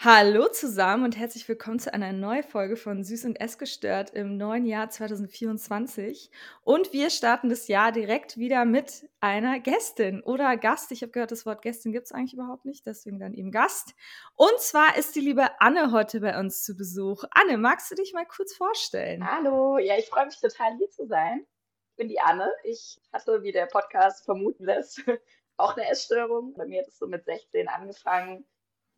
Hallo zusammen und herzlich willkommen zu einer neuen Folge von Süß und Essgestört im neuen Jahr 2024. Und wir starten das Jahr direkt wieder mit einer Gästin oder Gast. Ich habe gehört, das Wort Gästin gibt es eigentlich überhaupt nicht, deswegen dann eben Gast. Und zwar ist die liebe Anne heute bei uns zu Besuch. Anne, magst du dich mal kurz vorstellen? Hallo, ja, ich freue mich total hier zu sein. Ich bin die Anne. Ich hatte, wie der Podcast vermuten lässt, auch eine Essstörung. Bei mir hat es so mit 16 angefangen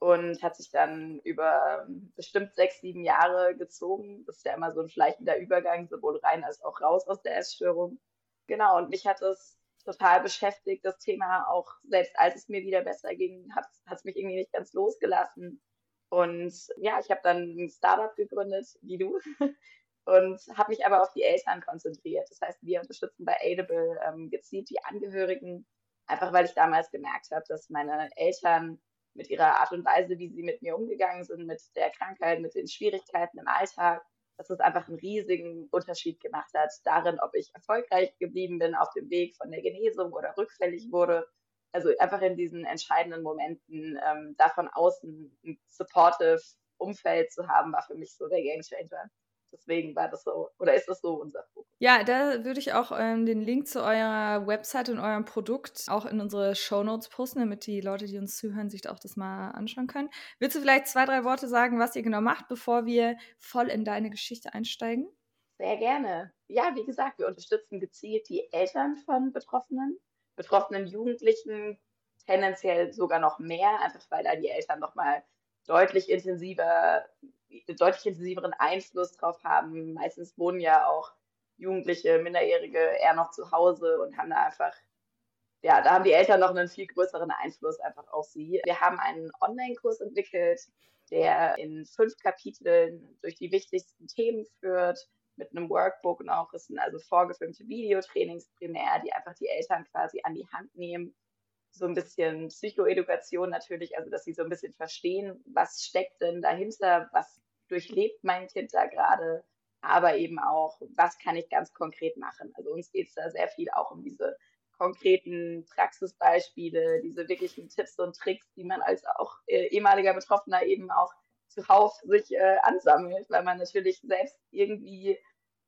und hat sich dann über bestimmt sechs, sieben Jahre gezogen. Das ist ja immer so ein schleichender Übergang, sowohl rein als auch raus aus der Essstörung. Genau, und mich hat es total beschäftigt, das Thema auch, selbst als es mir wieder besser ging, hat es mich irgendwie nicht ganz losgelassen. Und ja, ich habe dann ein Startup gegründet, wie du, und habe mich aber auf die Eltern konzentriert. Das heißt, wir unterstützen bei Aidable ähm, gezielt die Angehörigen, einfach weil ich damals gemerkt habe, dass meine Eltern mit ihrer Art und Weise, wie sie mit mir umgegangen sind, mit der Krankheit, mit den Schwierigkeiten im Alltag, dass es einfach einen riesigen Unterschied gemacht hat darin, ob ich erfolgreich geblieben bin auf dem Weg von der Genesung oder rückfällig wurde. Also einfach in diesen entscheidenden Momenten ähm, davon außen ein supportive Umfeld zu haben, war für mich so der Game Changer. Deswegen war das so, oder ist das so unser Fokus? Ja, da würde ich auch ähm, den Link zu eurer Website und eurem Produkt auch in unsere Show Notes posten, damit die Leute, die uns zuhören, sich auch das mal anschauen können. Willst du vielleicht zwei, drei Worte sagen, was ihr genau macht, bevor wir voll in deine Geschichte einsteigen? Sehr gerne. Ja, wie gesagt, wir unterstützen gezielt die Eltern von Betroffenen, betroffenen Jugendlichen, tendenziell sogar noch mehr, einfach weil da die Eltern nochmal deutlich intensiver deutlich intensiveren Einfluss drauf haben. Meistens wohnen ja auch Jugendliche, Minderjährige eher noch zu Hause und haben da einfach, ja, da haben die Eltern noch einen viel größeren Einfluss einfach auf sie. Wir haben einen Online-Kurs entwickelt, der in fünf Kapiteln durch die wichtigsten Themen führt, mit einem Workbook und auch, es sind also vorgefilmte Videotrainings primär, die einfach die Eltern quasi an die Hand nehmen so ein bisschen Psychoedukation natürlich, also dass sie so ein bisschen verstehen, was steckt denn dahinter, was durchlebt mein Kind da gerade, aber eben auch, was kann ich ganz konkret machen. Also uns geht es da sehr viel auch um diese konkreten Praxisbeispiele, diese wirklichen Tipps und Tricks, die man als auch äh, ehemaliger Betroffener eben auch zuhauf sich äh, ansammelt, weil man natürlich selbst irgendwie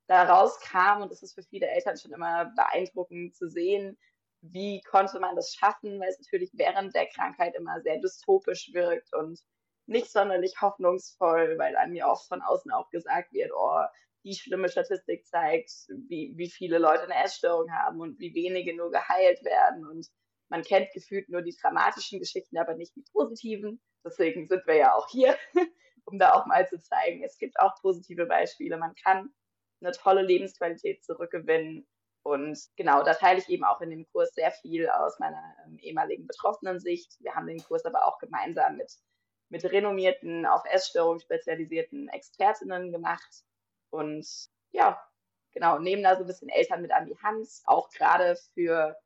da rauskam und das ist für viele Eltern schon immer beeindruckend zu sehen, wie konnte man das schaffen, weil es natürlich während der Krankheit immer sehr dystopisch wirkt und nicht sonderlich hoffnungsvoll, weil einem ja oft von außen auch gesagt wird, oh, die schlimme Statistik zeigt, wie, wie viele Leute eine Essstörung haben und wie wenige nur geheilt werden. Und man kennt gefühlt nur die dramatischen Geschichten, aber nicht die positiven. Deswegen sind wir ja auch hier, um da auch mal zu zeigen, es gibt auch positive Beispiele. Man kann eine tolle Lebensqualität zurückgewinnen und genau, da teile ich eben auch in dem Kurs sehr viel aus meiner ähm, ehemaligen betroffenen Sicht. Wir haben den Kurs aber auch gemeinsam mit, mit renommierten, auf Essstörungen spezialisierten Expertinnen gemacht. Und ja, genau, nehmen da so ein bisschen Eltern mit an die Hand, auch gerade für,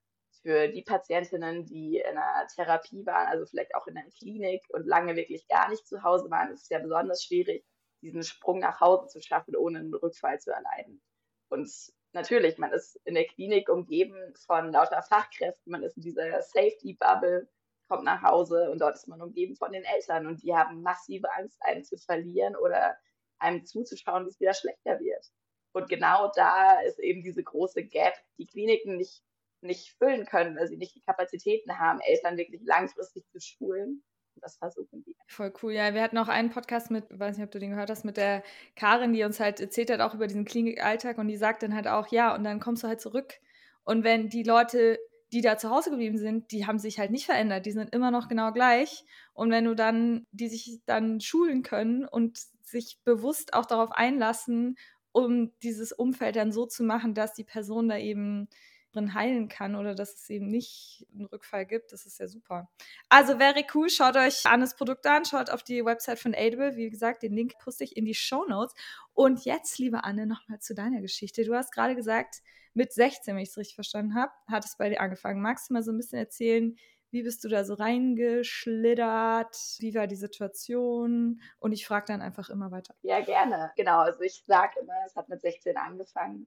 für die Patientinnen, die in einer Therapie waren, also vielleicht auch in einer Klinik und lange wirklich gar nicht zu Hause waren. Es ist ja besonders schwierig, diesen Sprung nach Hause zu schaffen, ohne einen Rückfall zu erleiden. Und natürlich, man ist in der Klinik umgeben von lauter Fachkräften, man ist in dieser Safety-Bubble, kommt nach Hause und dort ist man umgeben von den Eltern. Und die haben massive Angst, einen zu verlieren oder einem zuzuschauen, wie es wieder schlechter wird. Und genau da ist eben diese große Gap, die Kliniken nicht, nicht füllen können, weil sie nicht die Kapazitäten haben, Eltern wirklich langfristig zu schulen das versuchen wir. Voll cool. Ja, wir hatten auch einen Podcast mit, weiß nicht, ob du den gehört hast, mit der Karin, die uns halt erzählt hat, auch über diesen Klinikalltag und die sagt dann halt auch, ja, und dann kommst du halt zurück. Und wenn die Leute, die da zu Hause geblieben sind, die haben sich halt nicht verändert, die sind immer noch genau gleich. Und wenn du dann, die sich dann schulen können und sich bewusst auch darauf einlassen, um dieses Umfeld dann so zu machen, dass die Person da eben drin heilen kann oder dass es eben nicht einen Rückfall gibt. Das ist ja super. Also wäre cool. Schaut euch Annes Produkte an, schaut auf die Website von Audible. Wie gesagt, den Link poste ich in die Show Notes. Und jetzt, liebe Anne, nochmal zu deiner Geschichte. Du hast gerade gesagt, mit 16, wenn ich es richtig verstanden habe, hat es bei dir angefangen. Magst du mal so ein bisschen erzählen, wie bist du da so reingeschlittert? Wie war die Situation? Und ich frage dann einfach immer weiter. Ja, gerne. Genau. Also ich sage immer, es hat mit 16 angefangen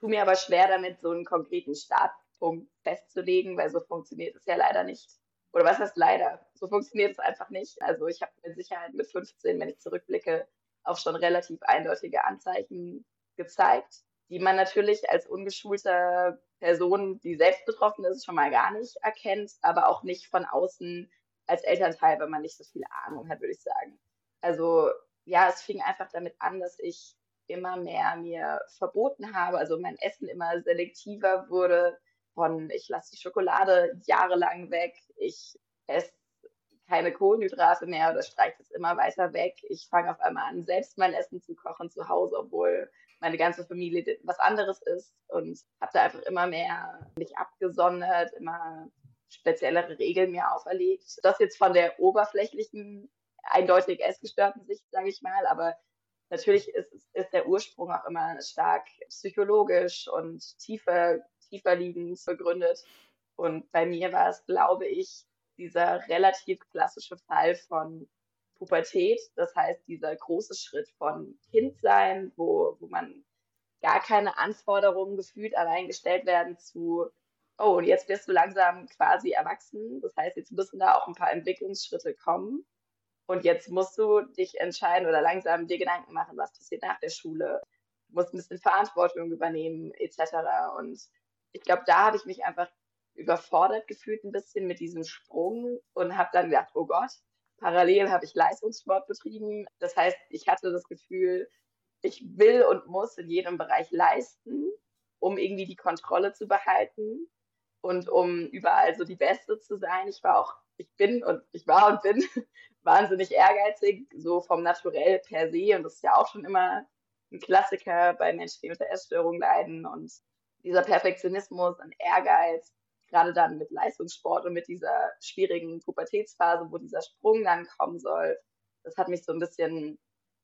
tue mir aber schwer damit, so einen konkreten Startpunkt festzulegen, weil so funktioniert es ja leider nicht. oder was heißt leider? So funktioniert es einfach nicht. Also ich habe mit Sicherheit mit 15, wenn ich zurückblicke, auch schon relativ eindeutige Anzeichen gezeigt, die man natürlich als ungeschulter Person, die selbst betroffen ist, schon mal gar nicht erkennt, aber auch nicht von außen als Elternteil, wenn man nicht so viel Ahnung hat, würde ich sagen. Also ja, es fing einfach damit an, dass ich immer mehr mir verboten habe, also mein Essen immer selektiver wurde von ich lasse die Schokolade jahrelang weg, ich esse keine Kohlenhydrate mehr oder streiche es immer weiter weg. Ich fange auf einmal an, selbst mein Essen zu kochen zu Hause, obwohl meine ganze Familie was anderes ist und habe da einfach immer mehr mich abgesondert, immer speziellere Regeln mir auferlegt. Das jetzt von der oberflächlichen, eindeutig essgestörten Sicht, sage ich mal, aber natürlich ist, ist der Ursprung auch immer stark psychologisch und tiefer, tiefer liegend begründet. Und bei mir war es, glaube ich, dieser relativ klassische Fall von Pubertät, das heißt dieser große Schritt von Kindsein, wo, wo man gar keine Anforderungen gefühlt allein gestellt werden zu, oh, und jetzt wirst du langsam quasi erwachsen. Das heißt, jetzt müssen da auch ein paar Entwicklungsschritte kommen. Und jetzt musst du dich entscheiden oder langsam dir Gedanken machen, was passiert nach der Schule. Du musst ein bisschen Verantwortung übernehmen, etc. Und ich glaube, da habe ich mich einfach überfordert gefühlt ein bisschen mit diesem Sprung und habe dann gedacht, oh Gott, parallel habe ich Leistungssport betrieben. Das heißt, ich hatte das Gefühl, ich will und muss in jedem Bereich leisten, um irgendwie die Kontrolle zu behalten und um überall so die Beste zu sein. Ich war auch, ich bin und ich war und bin wahnsinnig ehrgeizig, so vom Naturell per se. Und das ist ja auch schon immer ein Klassiker bei Menschen, die unter Essstörungen leiden. Und dieser Perfektionismus und Ehrgeiz, gerade dann mit Leistungssport und mit dieser schwierigen Pubertätsphase, wo dieser Sprung dann kommen soll, das hat mich so ein bisschen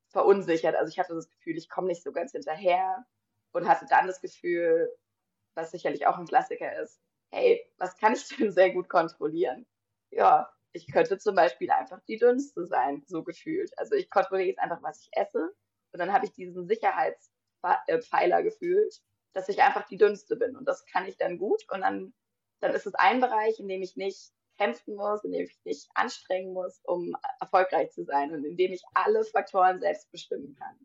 verunsichert. Also ich hatte das Gefühl, ich komme nicht so ganz hinterher und hatte dann das Gefühl, was sicherlich auch ein Klassiker ist, hey, was kann ich denn sehr gut kontrollieren? Ja, ich könnte zum Beispiel einfach die dünnste sein, so gefühlt. Also ich kontrolliere jetzt einfach, was ich esse und dann habe ich diesen Sicherheitspfeiler gefühlt, dass ich einfach die dünnste bin und das kann ich dann gut und dann dann ist es ein Bereich, in dem ich nicht kämpfen muss, in dem ich nicht anstrengen muss, um erfolgreich zu sein und in dem ich alle Faktoren selbst bestimmen kann.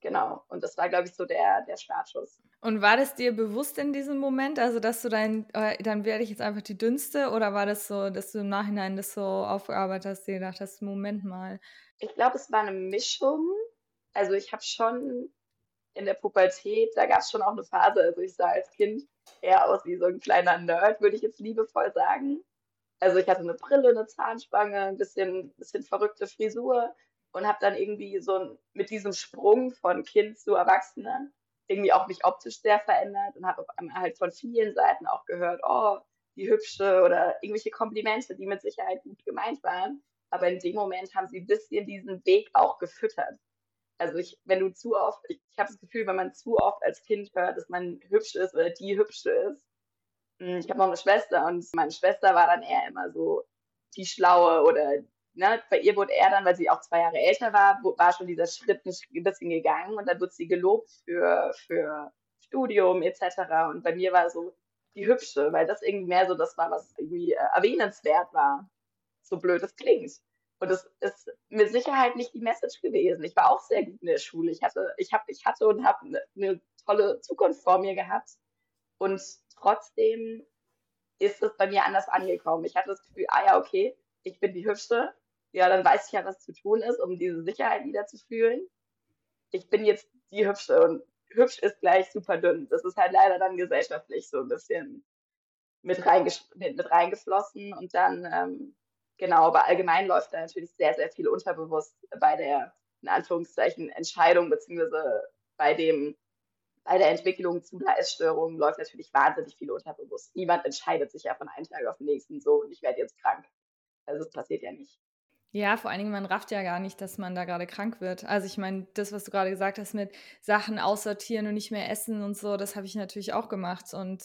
Genau. Und das war, glaube ich, so der, der Startschuss. Und war das dir bewusst in diesem Moment, also dass du dein, äh, dann werde ich jetzt einfach die dünnste oder war das so, dass du im Nachhinein das so aufgearbeitet hast, dir gedacht hast, Moment mal? Ich glaube, es war eine Mischung. Also ich habe schon in der Pubertät, da gab es schon auch eine Phase, also ich sah als Kind eher aus wie so ein kleiner Nerd, würde ich jetzt liebevoll sagen. Also ich hatte eine Brille, eine Zahnspange, ein bisschen, bisschen verrückte Frisur und habe dann irgendwie so mit diesem Sprung von Kind zu Erwachsene irgendwie auch mich optisch sehr verändert und habe halt von vielen Seiten auch gehört, oh, die hübsche oder irgendwelche Komplimente, die mit Sicherheit gut gemeint waren. Aber in dem Moment haben sie ein bisschen diesen Weg auch gefüttert. Also ich, wenn du zu oft, ich, ich habe das Gefühl, wenn man zu oft als Kind hört, dass man hübsch ist oder die hübsche ist. Hm, ich habe noch eine Schwester und meine Schwester war dann eher immer so die Schlaue oder ne, bei ihr wurde er dann, weil sie auch zwei Jahre älter war, war schon dieser Schritt ein bisschen gegangen und dann wurde sie gelobt für, für Studium etc. Und bei mir war so die hübsche, weil das irgendwie mehr so das war, was irgendwie äh, erwähnenswert war. So blöd es klingt. Und das ist mit Sicherheit nicht die Message gewesen. Ich war auch sehr gut in der Schule. Ich hatte, ich hab, ich hatte und habe eine, eine tolle Zukunft vor mir gehabt. Und trotzdem ist es bei mir anders angekommen. Ich hatte das Gefühl, ah ja, okay, ich bin die Hübsche. Ja, dann weiß ich ja, was zu tun ist, um diese Sicherheit wieder zu fühlen. Ich bin jetzt die Hübsche und hübsch ist gleich super dünn. Das ist halt leider dann gesellschaftlich so ein bisschen mit, reinges mit, mit reingeflossen. Und dann ähm, Genau, aber allgemein läuft da natürlich sehr, sehr viel unterbewusst bei der, in Anführungszeichen, Entscheidung, beziehungsweise bei dem, bei der Entwicklung zu Essstörung läuft natürlich wahnsinnig viel unterbewusst. Niemand entscheidet sich ja von einem Tag auf den nächsten so und ich werde jetzt krank. Also das passiert ja nicht. Ja, vor allen Dingen, man rafft ja gar nicht, dass man da gerade krank wird. Also ich meine, das, was du gerade gesagt hast mit Sachen aussortieren und nicht mehr essen und so, das habe ich natürlich auch gemacht. Und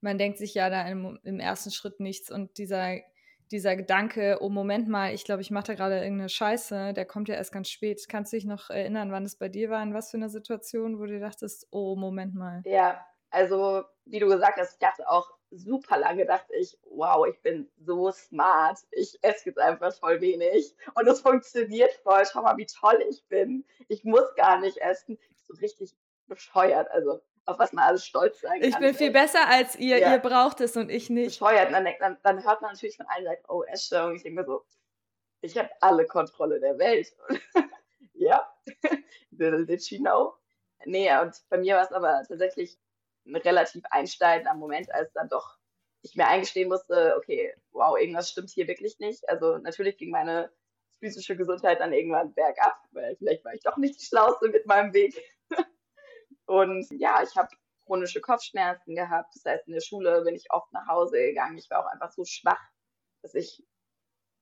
man denkt sich ja da im, im ersten Schritt nichts. Und dieser dieser Gedanke, oh Moment mal, ich glaube, ich mache da gerade irgendeine Scheiße, der kommt ja erst ganz spät. Kannst du dich noch erinnern, wann es bei dir war, in was für einer Situation, wo du dachtest, oh Moment mal? Ja, also wie du gesagt hast, ich dachte auch super lange dachte ich, wow, ich bin so smart. Ich esse jetzt einfach voll wenig. Und es funktioniert voll. Schau mal, wie toll ich bin. Ich muss gar nicht essen. So richtig bescheuert. Also, auf was man alles stolz sein kann. Ich bin viel besser als ihr. Ja. Ihr braucht es und ich nicht. Bescheuert. dann, dann, dann hört man natürlich von allen Seiten, oh, Essstörung. Ich denke mir so, ich habe alle Kontrolle der Welt. ja, little did she know. Nee, und bei mir war es aber tatsächlich ein relativ einschneidender Moment, als dann doch ich mir eingestehen musste, okay, wow, irgendwas stimmt hier wirklich nicht. Also natürlich ging meine physische Gesundheit dann irgendwann bergab, weil vielleicht war ich doch nicht die Schlauste mit meinem Weg. und ja, ich habe chronische Kopfschmerzen gehabt. Das heißt, in der Schule bin ich oft nach Hause gegangen. Ich war auch einfach so schwach, dass ich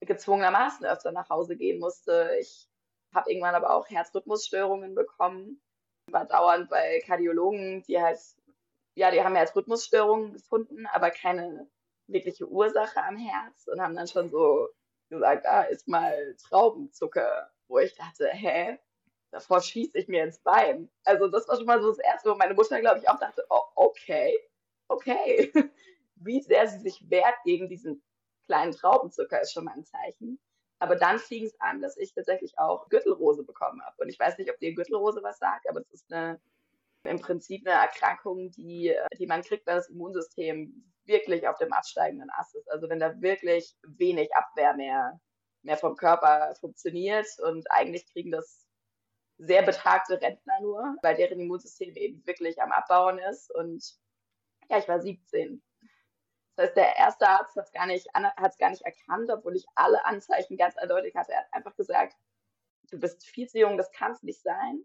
gezwungenermaßen öfter nach Hause gehen musste. Ich habe irgendwann aber auch Herzrhythmusstörungen bekommen, war dauernd bei Kardiologen, die halt ja, die haben jetzt Rhythmusstörungen gefunden, aber keine wirkliche Ursache am Herz und haben dann schon so gesagt, ah, ist mal Traubenzucker, wo ich dachte, hä, davor schieße ich mir ins Bein. Also das war schon mal so das Erste, wo meine Mutter, glaube ich, auch dachte, oh, okay, okay. Wie sehr sie sich wehrt gegen diesen kleinen Traubenzucker, ist schon mal ein Zeichen. Aber dann fing es an, dass ich tatsächlich auch Gürtelrose bekommen habe. Und ich weiß nicht, ob dir Gürtelrose was sagt, aber das ist eine im Prinzip eine Erkrankung, die, äh, die man kriegt, wenn das Immunsystem wirklich auf dem absteigenden Ast ist. Also wenn da wirklich wenig Abwehr mehr, mehr vom Körper funktioniert und eigentlich kriegen das sehr betagte Rentner nur, weil deren Immunsystem eben wirklich am Abbauen ist. Und ja, ich war 17. Das heißt, der erste Arzt hat es gar, nicht, gar nicht erkannt, obwohl ich alle Anzeichen ganz eindeutig hatte. Er hat einfach gesagt, du bist viel zu jung, das kann es nicht sein.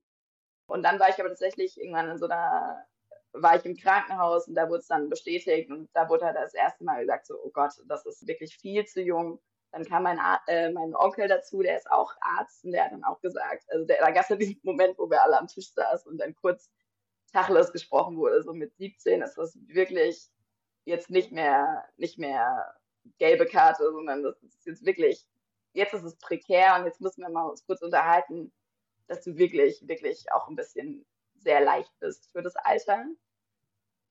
Und dann war ich aber tatsächlich irgendwann in so einer, war ich im Krankenhaus und da wurde es dann bestätigt und da wurde halt das erste Mal gesagt, so, oh Gott, das ist wirklich viel zu jung. Dann kam mein, äh, mein Onkel dazu, der ist auch Arzt und der hat dann auch gesagt, also der, da gab es ja diesen Moment, wo wir alle am Tisch saßen und dann kurz Tacheles gesprochen wurde, so mit 17 ist das wirklich jetzt nicht mehr, nicht mehr gelbe Karte, sondern das ist jetzt wirklich, jetzt ist es prekär und jetzt müssen wir mal uns kurz unterhalten, dass du wirklich, wirklich auch ein bisschen sehr leicht bist für das Alter.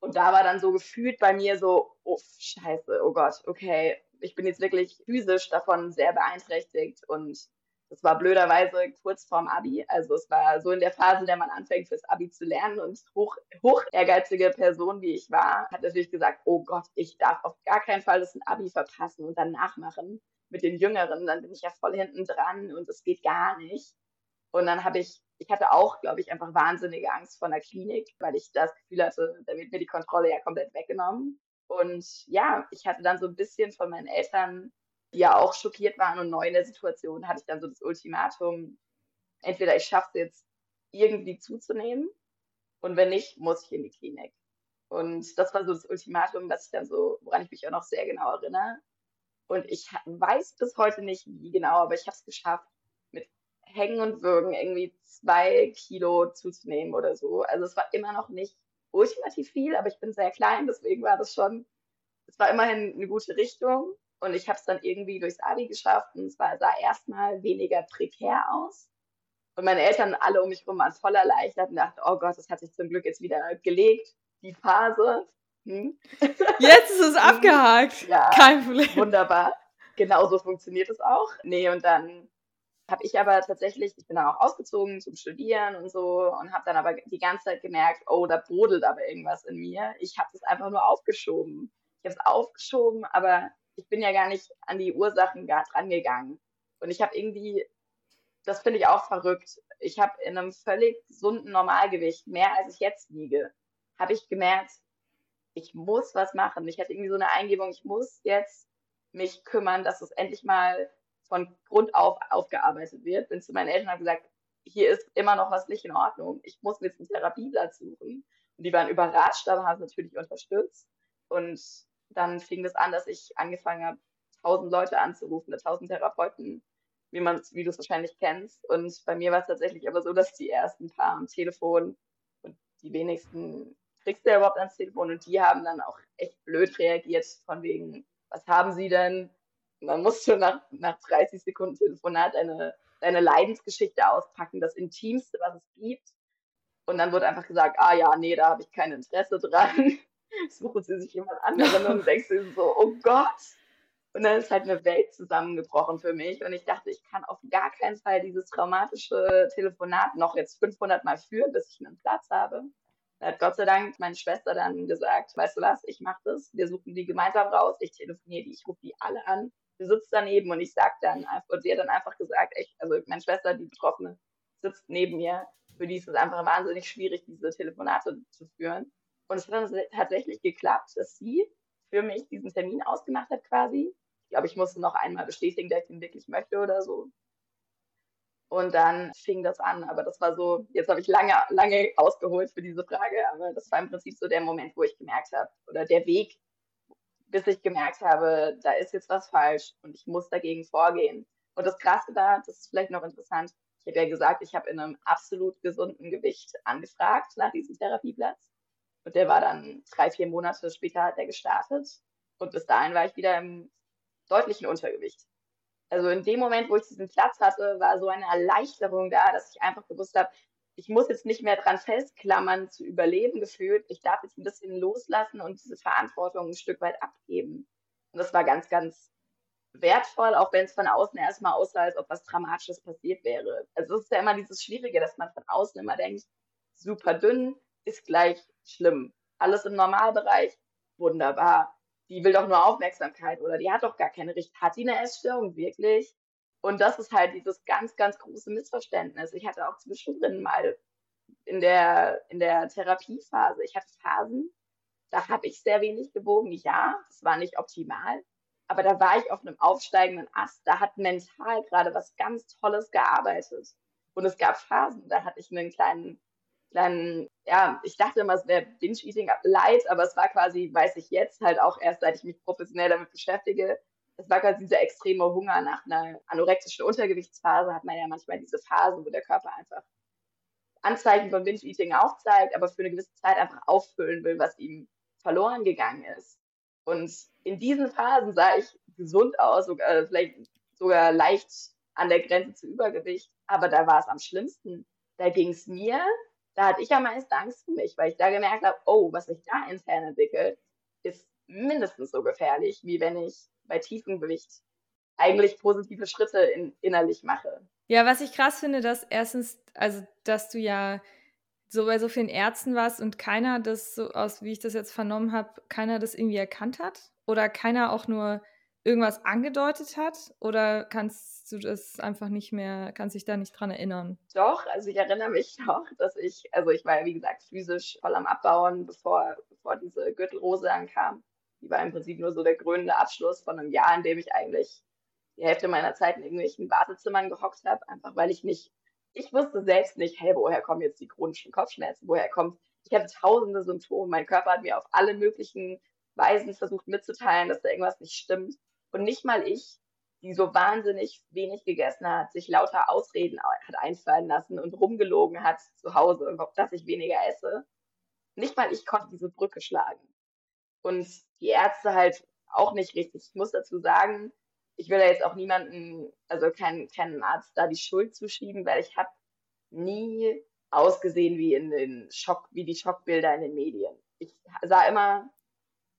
Und da war dann so gefühlt bei mir so, oh scheiße, oh Gott, okay, ich bin jetzt wirklich physisch davon sehr beeinträchtigt und das war blöderweise kurz vorm Abi. Also es war so in der Phase, in der man anfängt, fürs Abi zu lernen und hoch, hoch ehrgeizige Person, wie ich war, hat natürlich gesagt, oh Gott, ich darf auf gar keinen Fall das Abi verpassen und dann nachmachen mit den Jüngeren. Dann bin ich ja voll hinten dran und es geht gar nicht. Und dann habe ich, ich hatte auch, glaube ich, einfach wahnsinnige Angst vor einer Klinik, weil ich das Gefühl hatte, da wird mir die Kontrolle ja komplett weggenommen. Und ja, ich hatte dann so ein bisschen von meinen Eltern, die ja auch schockiert waren und neu in der Situation, hatte ich dann so das Ultimatum, entweder ich schaffe es jetzt irgendwie zuzunehmen und wenn nicht, muss ich in die Klinik. Und das war so das Ultimatum, was ich dann so, woran ich mich auch noch sehr genau erinnere. Und ich weiß bis heute nicht, wie genau, aber ich habe es geschafft, Hängen und Würgen irgendwie zwei Kilo zuzunehmen oder so. Also es war immer noch nicht ultimativ viel, aber ich bin sehr klein, deswegen war das schon, es war immerhin eine gute Richtung. Und ich habe es dann irgendwie durchs Abi geschafft und es war, sah erstmal weniger prekär aus. Und meine Eltern alle um mich herum waren voller Leichtigkeit und dachten, oh Gott, das hat sich zum Glück jetzt wieder gelegt, die Phase. Hm? Jetzt ist es abgehakt. Ja, Kein Problem. Wunderbar. Genauso funktioniert es auch. Nee, und dann habe ich aber tatsächlich, ich bin dann auch ausgezogen zum Studieren und so und habe dann aber die ganze Zeit gemerkt, oh, da brodelt aber irgendwas in mir. Ich habe das einfach nur aufgeschoben. Ich habe es aufgeschoben, aber ich bin ja gar nicht an die Ursachen gar dran gegangen. Und ich habe irgendwie, das finde ich auch verrückt, ich habe in einem völlig gesunden Normalgewicht, mehr als ich jetzt wiege, habe ich gemerkt, ich muss was machen. Ich hatte irgendwie so eine Eingebung, ich muss jetzt mich kümmern, dass es endlich mal von Grund auf aufgearbeitet wird. Bin zu meinen Eltern und gesagt, hier ist immer noch was nicht in Ordnung. Ich muss mir jetzt einen Therapieplatz suchen. Und die waren überrascht, aber haben es natürlich unterstützt. Und dann fing das an, dass ich angefangen habe, tausend Leute anzurufen, tausend Therapeuten, wie man wie du es wahrscheinlich kennst. Und bei mir war es tatsächlich aber so, dass die ersten paar am Telefon und die wenigsten kriegst du ja überhaupt ans Telefon und die haben dann auch echt blöd reagiert, von wegen, was haben sie denn? Man muss schon nach, nach 30 Sekunden Telefonat deine, deine Leidensgeschichte auspacken, das Intimste, was es gibt. Und dann wird einfach gesagt, ah ja, nee, da habe ich kein Interesse dran. suchen sie sich jemand anderen und denkst du so, oh Gott. Und dann ist halt eine Welt zusammengebrochen für mich und ich dachte, ich kann auf gar keinen Fall dieses traumatische Telefonat noch jetzt 500 Mal führen, bis ich einen Platz habe. Da hat Gott sei Dank meine Schwester dann gesagt, weißt du was, ich mache das, wir suchen die gemeinsam raus, ich telefoniere die, ich rufe die alle an, sitzt daneben und ich sag dann einfach, und sie hat dann einfach gesagt, echt, also meine Schwester, die Betroffene, sitzt neben mir, für die ist es einfach wahnsinnig schwierig, diese Telefonate zu führen. Und es hat dann tatsächlich geklappt, dass sie für mich diesen Termin ausgemacht hat quasi. Ich glaube, ich musste noch einmal bestätigen, dass ich ihn wirklich möchte oder so. Und dann fing das an. Aber das war so, jetzt habe ich lange, lange ausgeholt für diese Frage, aber das war im Prinzip so der Moment, wo ich gemerkt habe, oder der Weg, bis ich gemerkt habe, da ist jetzt was falsch und ich muss dagegen vorgehen. Und das Krasse da, das ist vielleicht noch interessant, ich habe ja gesagt, ich habe in einem absolut gesunden Gewicht angefragt nach diesem Therapieplatz. Und der war dann drei, vier Monate später hat der gestartet. Und bis dahin war ich wieder im deutlichen Untergewicht. Also in dem Moment, wo ich diesen Platz hatte, war so eine Erleichterung da, dass ich einfach gewusst habe, ich muss jetzt nicht mehr dran festklammern, zu überleben gefühlt. Ich darf jetzt ein bisschen loslassen und diese Verantwortung ein Stück weit abgeben. Und das war ganz, ganz wertvoll, auch wenn es von außen erstmal aussah, als ob was Dramatisches passiert wäre. Also es ist ja immer dieses Schwierige, dass man von außen immer denkt, super dünn ist gleich schlimm. Alles im Normalbereich, wunderbar. Die will doch nur Aufmerksamkeit oder die hat doch gar keine Richt. Hat die eine Essstörung wirklich? Und das ist halt dieses ganz, ganz große Missverständnis. Ich hatte auch zwischendrin mal in der, in der Therapiephase, ich hatte Phasen, da habe ich sehr wenig gewogen. Ja, das war nicht optimal, aber da war ich auf einem aufsteigenden Ast. Da hat mental gerade was ganz Tolles gearbeitet. Und es gab Phasen, da hatte ich einen kleinen, kleinen, ja, ich dachte immer, es wäre Binge-Eating light, aber es war quasi, weiß ich jetzt halt auch erst, seit ich mich professionell damit beschäftige, es war quasi dieser extreme Hunger nach einer anorektischen Untergewichtsphase, hat man ja manchmal diese Phase, wo der Körper einfach Anzeichen von Binge-Eating aufzeigt, aber für eine gewisse Zeit einfach auffüllen will, was ihm verloren gegangen ist. Und in diesen Phasen sah ich gesund aus, sogar, äh, vielleicht sogar leicht an der Grenze zu Übergewicht. Aber da war es am schlimmsten. Da ging es mir, da hatte ich am meisten Angst für mich, weil ich da gemerkt habe, oh, was sich da intern entwickelt, ist mindestens so gefährlich, wie wenn ich bei tiefem Gewicht eigentlich positive Schritte in, innerlich mache. Ja, was ich krass finde, dass erstens, also dass du ja so bei so vielen Ärzten warst und keiner das so aus, wie ich das jetzt vernommen habe, keiner das irgendwie erkannt hat oder keiner auch nur irgendwas angedeutet hat oder kannst du das einfach nicht mehr, kannst dich da nicht dran erinnern? Doch, also ich erinnere mich noch, dass ich, also ich war ja wie gesagt physisch voll am Abbauen, bevor, bevor diese Gürtelrose ankam. Die war im Prinzip nur so der krönende Abschluss von einem Jahr, in dem ich eigentlich die Hälfte meiner Zeit in irgendwelchen Wartezimmern gehockt habe, einfach weil ich nicht ich wusste selbst nicht, hey, woher kommen jetzt die chronischen Kopfschmerzen? Woher kommt, ich hatte tausende Symptome. Mein Körper hat mir auf alle möglichen Weisen versucht mitzuteilen, dass da irgendwas nicht stimmt. Und nicht mal ich, die so wahnsinnig wenig gegessen hat, sich lauter Ausreden hat einfallen lassen und rumgelogen hat zu Hause, dass ich weniger esse. Nicht mal ich konnte diese Brücke schlagen. Und die Ärzte halt auch nicht richtig. Ich muss dazu sagen, ich will da jetzt auch niemanden, also keinen, keinen Arzt da die Schuld zuschieben, weil ich habe nie ausgesehen wie in den Schock, wie die Schockbilder in den Medien. Ich sah immer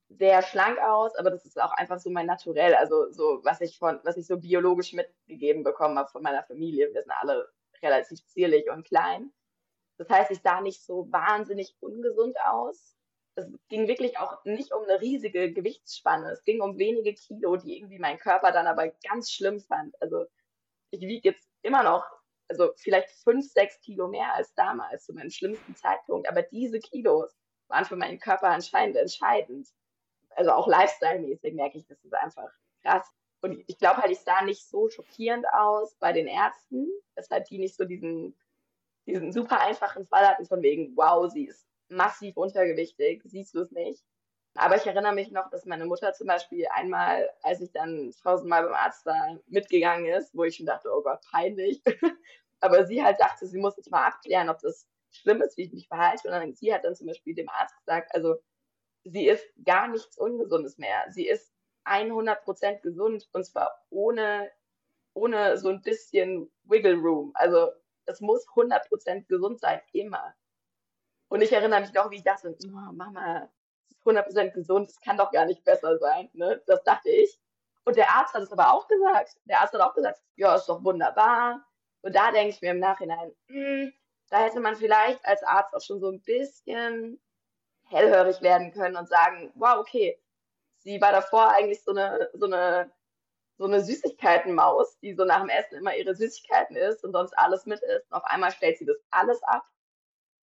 sehr schlank aus, aber das ist auch einfach so mein Naturell, also so was ich von, was ich so biologisch mitgegeben bekommen habe von meiner Familie. Wir sind alle relativ zierlich und klein. Das heißt, ich sah nicht so wahnsinnig ungesund aus, es ging wirklich auch nicht um eine riesige Gewichtsspanne. Es ging um wenige Kilo, die irgendwie mein Körper dann aber ganz schlimm fand. Also ich wiege jetzt immer noch, also vielleicht fünf, sechs Kilo mehr als damals, zu meinem schlimmsten Zeitpunkt. Aber diese Kilos waren für meinen Körper anscheinend entscheidend. Also auch lifestyle-mäßig merke ich, das ist einfach krass. Und ich glaube halt, ich sah nicht so schockierend aus bei den Ärzten, weshalb die nicht so diesen, diesen super einfachen Fall hatten von wegen, wow, sie ist massiv untergewichtig, siehst du es nicht. Aber ich erinnere mich noch, dass meine Mutter zum Beispiel einmal, als ich dann tausendmal beim Arzt war, mitgegangen ist, wo ich schon dachte, oh Gott, peinlich. Aber sie halt dachte, sie muss jetzt mal abklären, ob das schlimm ist, wie ich mich verhalte. Und dann, sie hat dann zum Beispiel dem Arzt gesagt, also sie ist gar nichts Ungesundes mehr. Sie ist 100% gesund und zwar ohne, ohne so ein bisschen Wiggle Room. Also es muss 100% gesund sein, immer. Und ich erinnere mich noch, wie ich dachte, oh, Mama, das ist 100% gesund, das kann doch gar nicht besser sein. Ne? Das dachte ich. Und der Arzt hat es aber auch gesagt. Der Arzt hat auch gesagt, ja, ist doch wunderbar. Und da denke ich mir im Nachhinein, mh, hm, da hätte man vielleicht als Arzt auch schon so ein bisschen hellhörig werden können und sagen, wow, okay, sie war davor eigentlich so eine, so eine, so eine Süßigkeitenmaus, die so nach dem Essen immer ihre Süßigkeiten isst und sonst alles mit isst. Und auf einmal stellt sie das alles ab.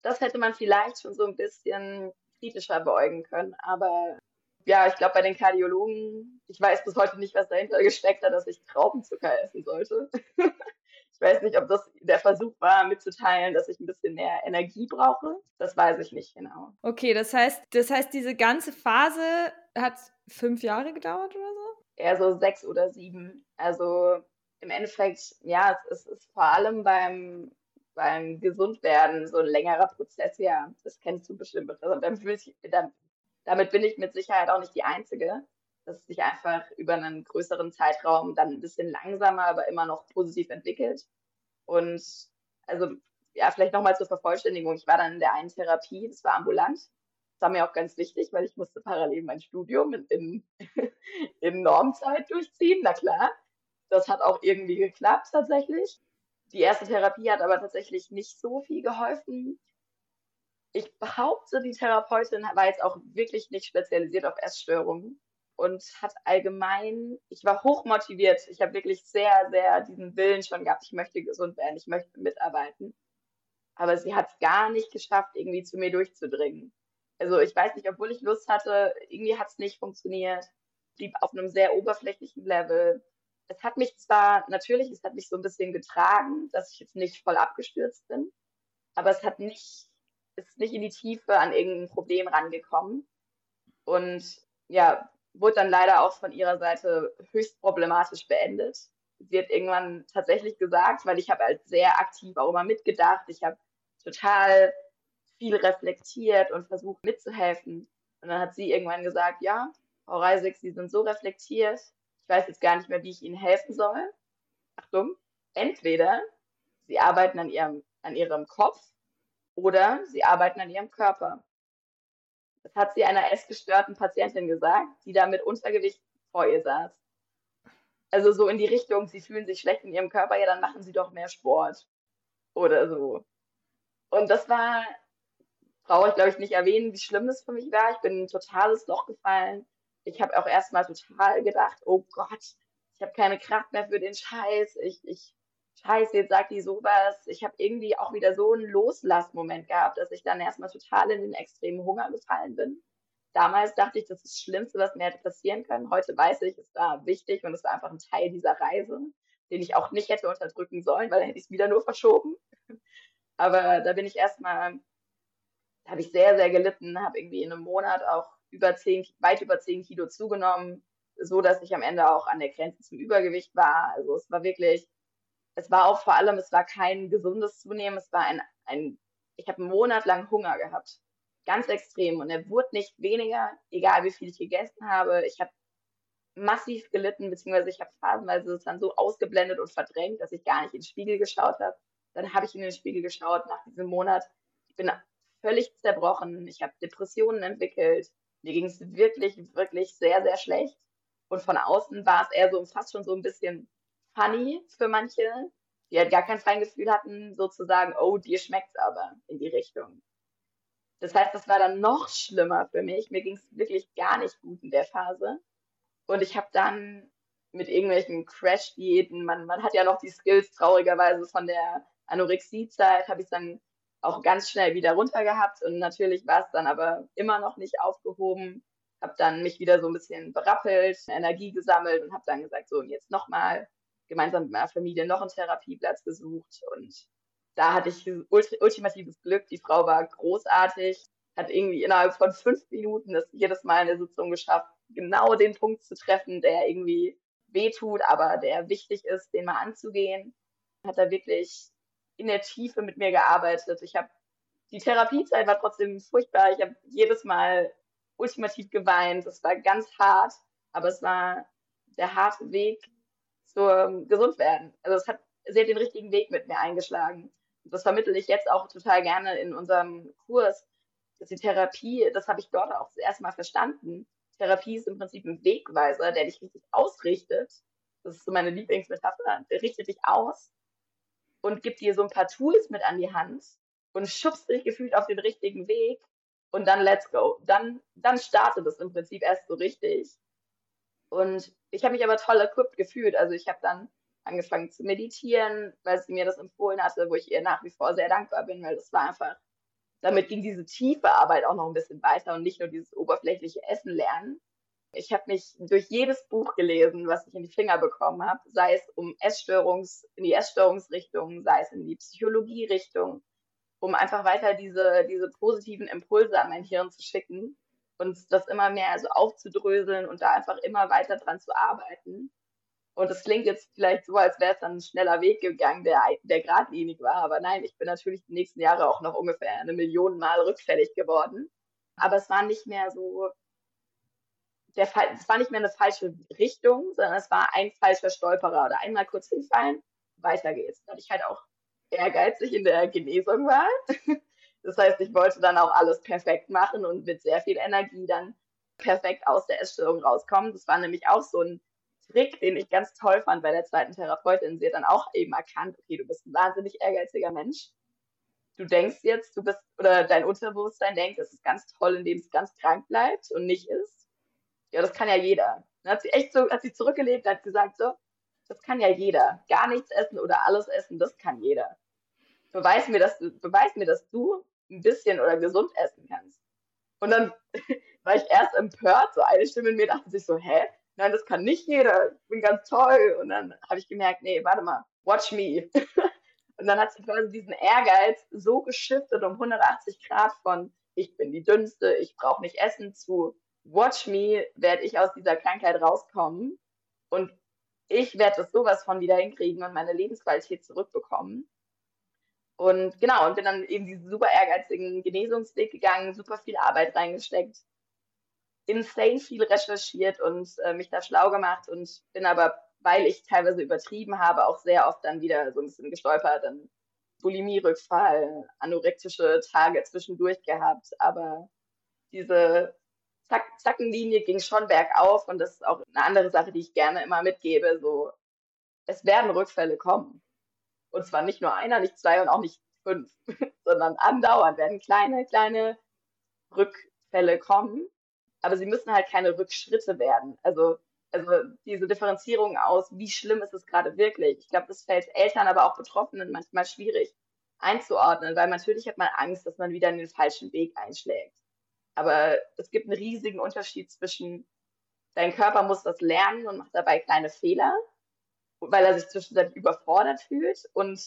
Das hätte man vielleicht schon so ein bisschen kritischer beäugen können. Aber ja, ich glaube, bei den Kardiologen, ich weiß bis heute nicht, was dahinter gesteckt hat, dass ich Traubenzucker essen sollte. ich weiß nicht, ob das der Versuch war, mitzuteilen, dass ich ein bisschen mehr Energie brauche. Das weiß ich nicht genau. Okay, das heißt, das heißt, diese ganze Phase hat fünf Jahre gedauert oder so? Eher so sechs oder sieben. Also im Endeffekt, ja, es, es ist vor allem beim, beim Gesundwerden so ein längerer Prozess, ja. Das kennst du bestimmt. Also, damit bin ich mit Sicherheit auch nicht die Einzige, dass es sich einfach über einen größeren Zeitraum dann ein bisschen langsamer, aber immer noch positiv entwickelt. Und also, ja, vielleicht nochmal zur Vervollständigung. Ich war dann in der einen Therapie, das war ambulant. Das war mir auch ganz wichtig, weil ich musste parallel mein Studium in, in, in Normzeit durchziehen. Na klar, das hat auch irgendwie geklappt tatsächlich. Die erste Therapie hat aber tatsächlich nicht so viel geholfen ich behaupte, die Therapeutin war jetzt auch wirklich nicht spezialisiert auf Essstörungen und hat allgemein, ich war hoch motiviert. Ich habe wirklich sehr, sehr diesen Willen schon gehabt, ich möchte gesund werden, ich möchte mitarbeiten. Aber sie hat es gar nicht geschafft, irgendwie zu mir durchzudringen. Also ich weiß nicht, obwohl ich Lust hatte, irgendwie hat es nicht funktioniert. Blieb auf einem sehr oberflächlichen Level. Es hat mich zwar, natürlich, es hat mich so ein bisschen getragen, dass ich jetzt nicht voll abgestürzt bin, aber es hat nicht ist nicht in die Tiefe an irgendein Problem rangekommen. Und ja, wurde dann leider auch von ihrer Seite höchst problematisch beendet. Sie hat irgendwann tatsächlich gesagt, weil ich habe halt sehr aktiv auch immer mitgedacht, ich habe total viel reflektiert und versucht mitzuhelfen. Und dann hat sie irgendwann gesagt, ja, Frau Reisig, Sie sind so reflektiert, ich weiß jetzt gar nicht mehr, wie ich Ihnen helfen soll. Achtung, entweder Sie arbeiten an Ihrem, an Ihrem Kopf oder sie arbeiten an ihrem Körper. Das hat sie einer essgestörten Patientin gesagt, die da mit Untergewicht vor ihr saß. Also so in die Richtung, sie fühlen sich schlecht in ihrem Körper, ja, dann machen sie doch mehr Sport. Oder so. Und das war, brauche ich glaube ich nicht erwähnen, wie schlimm das für mich war. Ich bin in ein totales Loch gefallen. Ich habe auch erstmal total gedacht, oh Gott, ich habe keine Kraft mehr für den Scheiß. Ich, ich scheiße, jetzt sagt die sowas. Ich habe irgendwie auch wieder so einen Loslassmoment gehabt, dass ich dann erstmal total in den extremen Hunger gefallen bin. Damals dachte ich, das ist das Schlimmste, was mir hätte passieren können. Heute weiß ich, es war wichtig und es war einfach ein Teil dieser Reise, den ich auch nicht hätte unterdrücken sollen, weil dann hätte ich es wieder nur verschoben. Aber da bin ich erstmal, da habe ich sehr, sehr gelitten, habe irgendwie in einem Monat auch über zehn, weit über zehn Kilo zugenommen, so dass ich am Ende auch an der Grenze zum Übergewicht war. Also es war wirklich es war auch vor allem, es war kein gesundes Zunehmen, es war ein, ein ich habe einen Monat lang Hunger gehabt. Ganz extrem. Und er wurde nicht weniger, egal wie viel ich gegessen habe. Ich habe massiv gelitten, beziehungsweise ich habe phasenweise es dann so ausgeblendet und verdrängt, dass ich gar nicht in den Spiegel geschaut habe. Dann habe ich in den Spiegel geschaut nach diesem Monat. Ich bin völlig zerbrochen. Ich habe Depressionen entwickelt. Mir ging es wirklich, wirklich sehr, sehr schlecht. Und von außen war es eher so fast schon so ein bisschen funny für manche, die halt gar kein Feingefühl hatten, sozusagen, oh, dir schmeckt's aber in die Richtung. Das heißt, das war dann noch schlimmer für mich. Mir ging es wirklich gar nicht gut in der Phase. Und ich habe dann mit irgendwelchen Crash-Diäten, man, man hat ja noch die Skills traurigerweise von der Anorexie-Zeit, habe ich dann auch ganz schnell wieder runter gehabt. Und natürlich war es dann aber immer noch nicht aufgehoben. Habe dann mich wieder so ein bisschen berappelt, Energie gesammelt und habe dann gesagt, so und jetzt nochmal gemeinsam mit meiner Familie noch einen Therapieplatz gesucht und da hatte ich ultimatives Glück. Die Frau war großartig, hat irgendwie innerhalb von fünf Minuten das jedes Mal in der Sitzung geschafft, genau den Punkt zu treffen, der irgendwie wehtut, aber der wichtig ist, den mal anzugehen. Hat da wirklich in der Tiefe mit mir gearbeitet. Ich habe die Therapiezeit war trotzdem furchtbar. Ich habe jedes Mal ultimativ geweint. Es war ganz hart, aber es war der harte Weg, zum Gesundwerden. Also es hat sehr den richtigen Weg mit mir eingeschlagen. Das vermittle ich jetzt auch total gerne in unserem Kurs, dass die Therapie, das habe ich dort auch das erste Mal verstanden, Therapie ist im Prinzip ein Wegweiser, der dich richtig ausrichtet. Das ist so meine Lieblingsmetapher. Der richtet dich aus und gibt dir so ein paar Tools mit an die Hand und schubst dich gefühlt auf den richtigen Weg und dann let's go. Dann, dann startet es im Prinzip erst so richtig. Und ich habe mich aber toll equipped gefühlt. Also ich habe dann angefangen zu meditieren, weil sie mir das empfohlen hatte, wo ich ihr nach wie vor sehr dankbar bin, weil das war einfach, damit ging diese tiefe Arbeit auch noch ein bisschen weiter und nicht nur dieses oberflächliche Essen lernen. Ich habe mich durch jedes Buch gelesen, was ich in die Finger bekommen habe, sei es um Essstörungs, in die Essstörungsrichtung, sei es in die Psychologierichtung, um einfach weiter diese, diese positiven Impulse an mein Hirn zu schicken und das immer mehr also aufzudröseln und da einfach immer weiter dran zu arbeiten. Und es klingt jetzt vielleicht so, als wäre es dann ein schneller Weg gegangen, der, der geradlinig war. Aber nein, ich bin natürlich die nächsten Jahre auch noch ungefähr eine Million Mal rückfällig geworden. Aber es war nicht mehr so, der Fall, es war nicht mehr eine falsche Richtung, sondern es war ein falscher Stolperer oder einmal kurz hinfallen, weiter geht's. Weil ich halt auch ehrgeizig in der Genesung war. Das heißt, ich wollte dann auch alles perfekt machen und mit sehr viel Energie dann perfekt aus der Essstörung rauskommen. Das war nämlich auch so ein Trick, den ich ganz toll fand bei der zweiten Therapeutin. Sie hat dann auch eben erkannt, okay, du bist ein wahnsinnig ehrgeiziger Mensch. Du denkst jetzt, du bist, oder dein Unterbewusstsein denkt, es ist ganz toll, indem es ganz krank bleibt und nicht ist. Ja, das kann ja jeder. Dann hat sie echt so, hat sie zurückgelebt, hat gesagt, so, das kann ja jeder. Gar nichts essen oder alles essen, das kann jeder. Beweis mir, dass du, beweis mir, dass du ein bisschen oder gesund essen kannst. Und dann war ich erst empört, so eine Stimme in mir dachte sich so, hä? Nein, das kann nicht jeder, ich bin ganz toll. Und dann habe ich gemerkt, nee, warte mal, watch me. Und dann hat sich quasi diesen Ehrgeiz so geschiftet um 180 Grad von ich bin die Dünnste, ich brauche nicht essen zu watch me, werde ich aus dieser Krankheit rauskommen und ich werde das sowas von wieder hinkriegen und meine Lebensqualität zurückbekommen. Und genau, und bin dann eben diesen super ehrgeizigen Genesungsweg gegangen, super viel Arbeit reingesteckt, insane viel recherchiert und äh, mich da schlau gemacht und bin aber, weil ich teilweise übertrieben habe, auch sehr oft dann wieder so ein bisschen gestolpert, dann Bulimie-Rückfall, anorektische Tage zwischendurch gehabt, aber diese Zackenlinie ging schon bergauf und das ist auch eine andere Sache, die ich gerne immer mitgebe, so es werden Rückfälle kommen. Und zwar nicht nur einer, nicht zwei und auch nicht fünf, sondern andauernd werden kleine, kleine Rückfälle kommen. Aber sie müssen halt keine Rückschritte werden. Also, also diese Differenzierung aus, wie schlimm ist es gerade wirklich. Ich glaube, das fällt Eltern, aber auch Betroffenen manchmal schwierig einzuordnen, weil natürlich hat man Angst, dass man wieder in den falschen Weg einschlägt. Aber es gibt einen riesigen Unterschied zwischen, dein Körper muss das lernen und macht dabei kleine Fehler weil er sich zwischenzeitlich überfordert fühlt und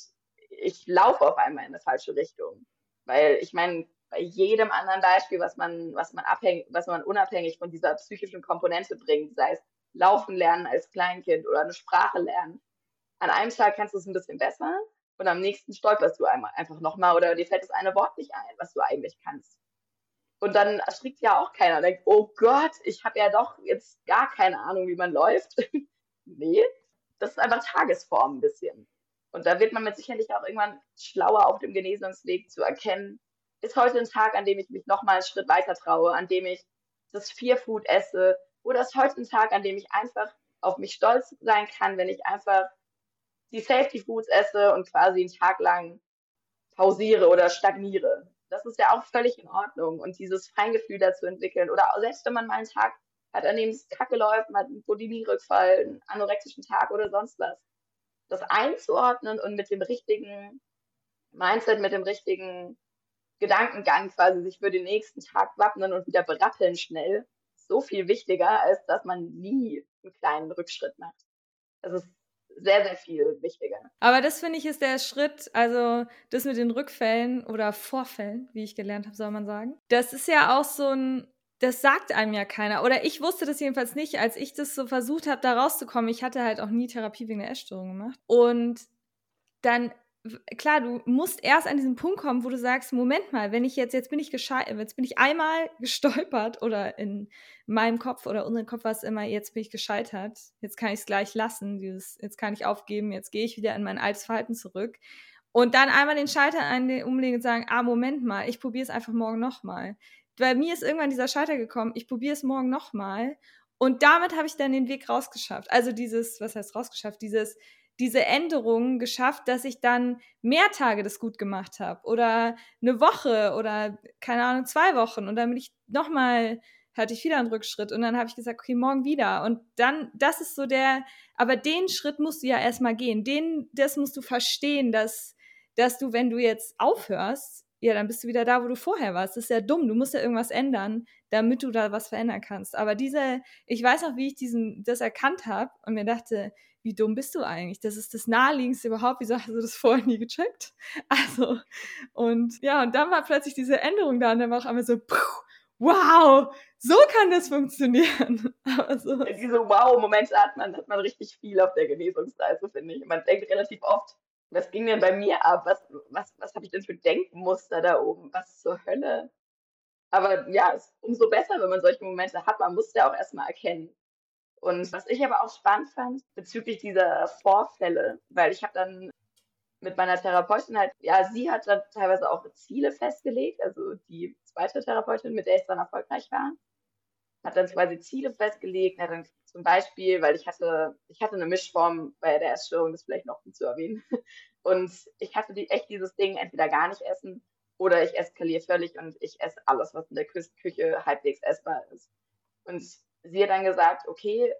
ich laufe auf einmal in eine falsche Richtung. Weil ich meine, bei jedem anderen Beispiel, was man, was man abhängig, was man unabhängig von dieser psychischen Komponente bringt, sei es Laufen lernen als Kleinkind oder eine Sprache lernen, an einem Tag kannst du es ein bisschen besser und am nächsten stolperst du einmal einfach nochmal oder dir fällt das eine Wort nicht ein, was du eigentlich kannst. Und dann erschrickt ja auch keiner und denkt, oh Gott, ich habe ja doch jetzt gar keine Ahnung, wie man läuft. nee, das ist einfach Tagesform ein bisschen. Und da wird man mit Sicherheit auch irgendwann schlauer auf dem Genesungsweg zu erkennen, ist heute ein Tag, an dem ich mich nochmal einen Schritt weiter traue, an dem ich das Fear Food esse, oder ist heute ein Tag, an dem ich einfach auf mich stolz sein kann, wenn ich einfach die Safety Foods esse und quasi einen Tag lang pausiere oder stagniere. Das ist ja auch völlig in Ordnung. Und dieses Feingefühl dazu entwickeln oder selbst wenn man mal einen Tag hat an dem es kacke läuft, man hat einen Bulimie-Rückfall, einen anorektischen Tag oder sonst was. Das einzuordnen und mit dem richtigen Mindset, mit dem richtigen Gedankengang quasi sich für den nächsten Tag wappnen und wieder berappeln schnell, so viel wichtiger, als dass man nie einen kleinen Rückschritt macht. Das ist sehr, sehr viel wichtiger. Aber das finde ich ist der Schritt, also das mit den Rückfällen oder Vorfällen, wie ich gelernt habe, soll man sagen. Das ist ja auch so ein das sagt einem ja keiner. Oder ich wusste das jedenfalls nicht, als ich das so versucht habe, da rauszukommen. Ich hatte halt auch nie Therapie wegen der Essstörung gemacht. Und dann, klar, du musst erst an diesen Punkt kommen, wo du sagst, Moment mal, wenn ich jetzt, jetzt bin ich gescheitert, jetzt bin ich einmal gestolpert oder in meinem Kopf oder unserem Kopf war es immer, jetzt bin ich gescheitert, jetzt kann ich es gleich lassen, dieses, jetzt kann ich aufgeben, jetzt gehe ich wieder in mein altes Verhalten zurück. Und dann einmal den Schalter umlegen und sagen, ah, Moment mal, ich probiere es einfach morgen nochmal. Bei mir ist irgendwann dieser Schalter gekommen, ich probiere es morgen nochmal. Und damit habe ich dann den Weg rausgeschafft. Also dieses, was heißt rausgeschafft? Dieses, diese Änderung geschafft, dass ich dann mehr Tage das gut gemacht habe oder eine Woche oder keine Ahnung, zwei Wochen und dann bin ich nochmal, hatte ich wieder einen Rückschritt und dann habe ich gesagt, okay, morgen wieder und dann, das ist so der, aber den Schritt musst du ja erstmal gehen, den, das musst du verstehen, dass, dass du, wenn du jetzt aufhörst, ja, dann bist du wieder da, wo du vorher warst. Das ist ja dumm. Du musst ja irgendwas ändern, damit du da was verändern kannst. Aber diese, ich weiß noch, wie ich diesen, das erkannt habe und mir dachte, wie dumm bist du eigentlich? Das ist das Naheliegendste überhaupt. Wieso hast du das vorher nie gecheckt? Also, und ja, und dann war plötzlich diese Änderung da und dann war auch einmal so, puh, wow, so kann das funktionieren. Also, Diese Wow-Momente hat man, hat man richtig viel auf der Genesungsreise, finde ich. Man denkt relativ oft, was ging denn bei mir ab? Was, was, was habe ich denn für Denkmuster da oben? Was zur Hölle? Aber ja, umso besser, wenn man solche Momente hat. Man muss ja auch erstmal erkennen, und was ich aber auch spannend fand bezüglich dieser Vorfälle, weil ich habe dann mit meiner Therapeutin halt, ja, sie hat dann teilweise auch Ziele festgelegt, also die zweite Therapeutin, mit der ich dann erfolgreich war, hat dann quasi Ziele festgelegt, hat dann zum Beispiel, weil ich hatte, ich hatte eine Mischform bei der Essstörung, das vielleicht noch zu erwähnen, und ich hatte die, echt dieses Ding, entweder gar nicht essen oder ich eskaliere völlig und ich esse alles, was in der Küche halbwegs essbar ist. Und sie hat dann gesagt, okay,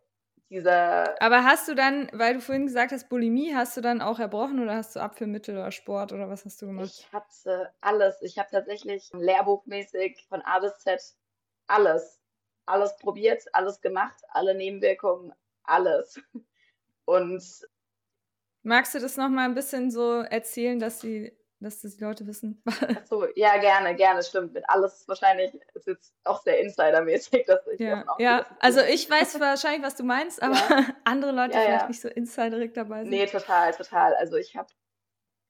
dieser. Aber hast du dann, weil du vorhin gesagt hast, Bulimie, hast du dann auch erbrochen oder hast du Abführmittel oder Sport oder was hast du gemacht? Ich hatte alles. Ich habe tatsächlich lehrbuchmäßig von A bis Z alles. Alles probiert, alles gemacht, alle Nebenwirkungen, alles. Und. Magst du das nochmal ein bisschen so erzählen, dass die dass das die Leute wissen. Achso, ja, gerne, gerne, stimmt. Mit alles wahrscheinlich ist jetzt auch sehr insidermäßig, dass ich ja, ja. also ich weiß wahrscheinlich, was du meinst, aber ja. andere Leute ja, vielleicht ja. nicht so insiderig dabei sind. Nee, total, total. Also ich habe,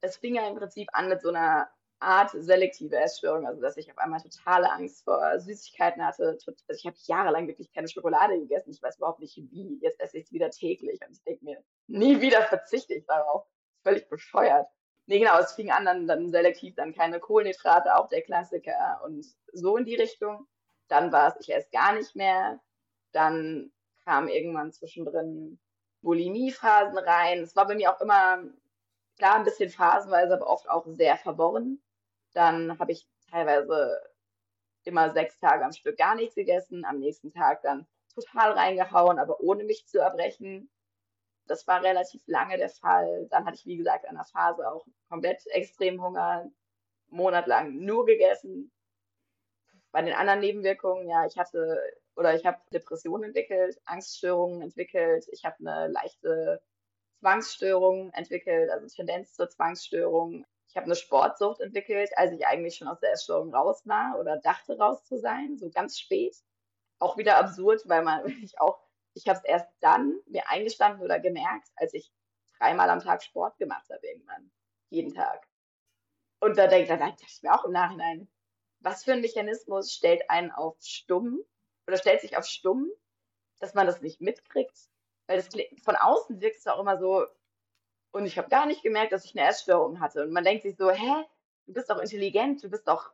es fing ja im Prinzip an mit so einer Art selektive Essstörung, also dass ich auf einmal totale Angst vor Süßigkeiten hatte. Also ich habe jahrelang wirklich keine Schokolade gegessen. Ich weiß überhaupt nicht wie. Jetzt esse ich es wieder täglich und ich denke mir, nie wieder verzichte ich darauf. Völlig bescheuert. Nee, genau, es fing an, dann, dann selektiv dann keine Kohlenhydrate, auch der Klassiker und so in die Richtung. Dann war es, ich esse gar nicht mehr. Dann kam irgendwann zwischendrin Bulimie-Phasen rein. Es war bei mir auch immer, klar, ein bisschen phasenweise, aber oft auch sehr verworren. Dann habe ich teilweise immer sechs Tage am Stück gar nichts gegessen, am nächsten Tag dann total reingehauen, aber ohne mich zu erbrechen. Das war relativ lange der Fall. Dann hatte ich, wie gesagt, in einer Phase auch komplett extrem Hunger, monatelang nur gegessen. Bei den anderen Nebenwirkungen, ja, ich hatte oder ich habe Depressionen entwickelt, Angststörungen entwickelt, ich habe eine leichte Zwangsstörung entwickelt, also Tendenz zur Zwangsstörung. Ich habe eine Sportsucht entwickelt, als ich eigentlich schon aus der Essstörung raus war oder dachte raus zu sein, so ganz spät. Auch wieder absurd, weil man wirklich auch ich habe es erst dann mir eingestanden oder gemerkt, als ich dreimal am Tag Sport gemacht habe irgendwann. Jeden Tag. Und da denke dann dachte ich mir auch im Nachhinein, was für ein Mechanismus stellt einen auf stumm oder stellt sich auf stumm, dass man das nicht mitkriegt? Weil das von außen wirkt es auch immer so, und ich habe gar nicht gemerkt, dass ich eine Essstörung hatte. Und man denkt sich so, hä, du bist doch intelligent, du bist doch,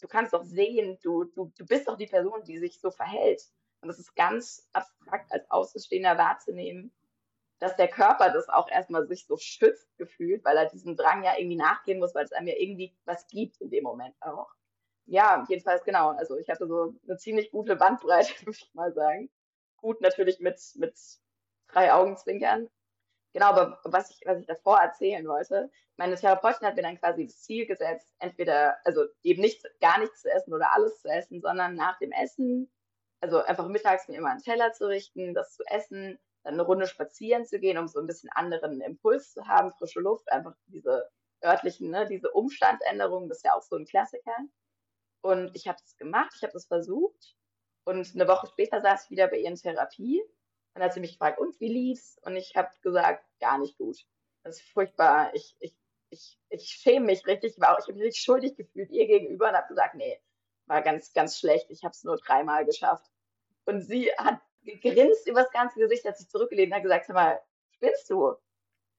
du kannst doch sehen, du, du, du bist doch die Person, die sich so verhält. Und es ist ganz abstrakt als Außenstehender wahrzunehmen, dass der Körper das auch erstmal sich so schützt gefühlt, weil er diesem Drang ja irgendwie nachgehen muss, weil es einem ja irgendwie was gibt in dem Moment auch. Ja, jedenfalls genau. Also ich hatte so eine ziemlich gute Bandbreite, würde ich mal sagen. Gut natürlich mit, mit drei Augenzwinkern. Genau, aber was ich, was ich davor erzählen wollte, meine Therapeutin hat mir dann quasi das Ziel gesetzt, entweder, also eben nicht, gar nichts zu essen oder alles zu essen, sondern nach dem Essen also einfach mittags mir immer einen Teller zu richten, das zu essen, dann eine Runde spazieren zu gehen, um so ein bisschen anderen Impuls zu haben, frische Luft, einfach diese örtlichen, ne, diese Umstandsänderungen, das ist ja auch so ein Klassiker. Und ich habe das gemacht, ich habe das versucht und eine Woche später saß ich wieder bei ihr in Therapie und hat sie mich gefragt, und wie lief's? Und ich habe gesagt, gar nicht gut. Das ist furchtbar. Ich, ich, ich, ich schäme mich richtig, ich, ich habe mich richtig schuldig gefühlt ihr gegenüber und habe gesagt, nee, war ganz, ganz schlecht. Ich habe es nur dreimal geschafft. Und sie hat gegrinst über das ganze Gesicht, hat sich zurückgelehnt und hat gesagt, sag mal, spinnst du?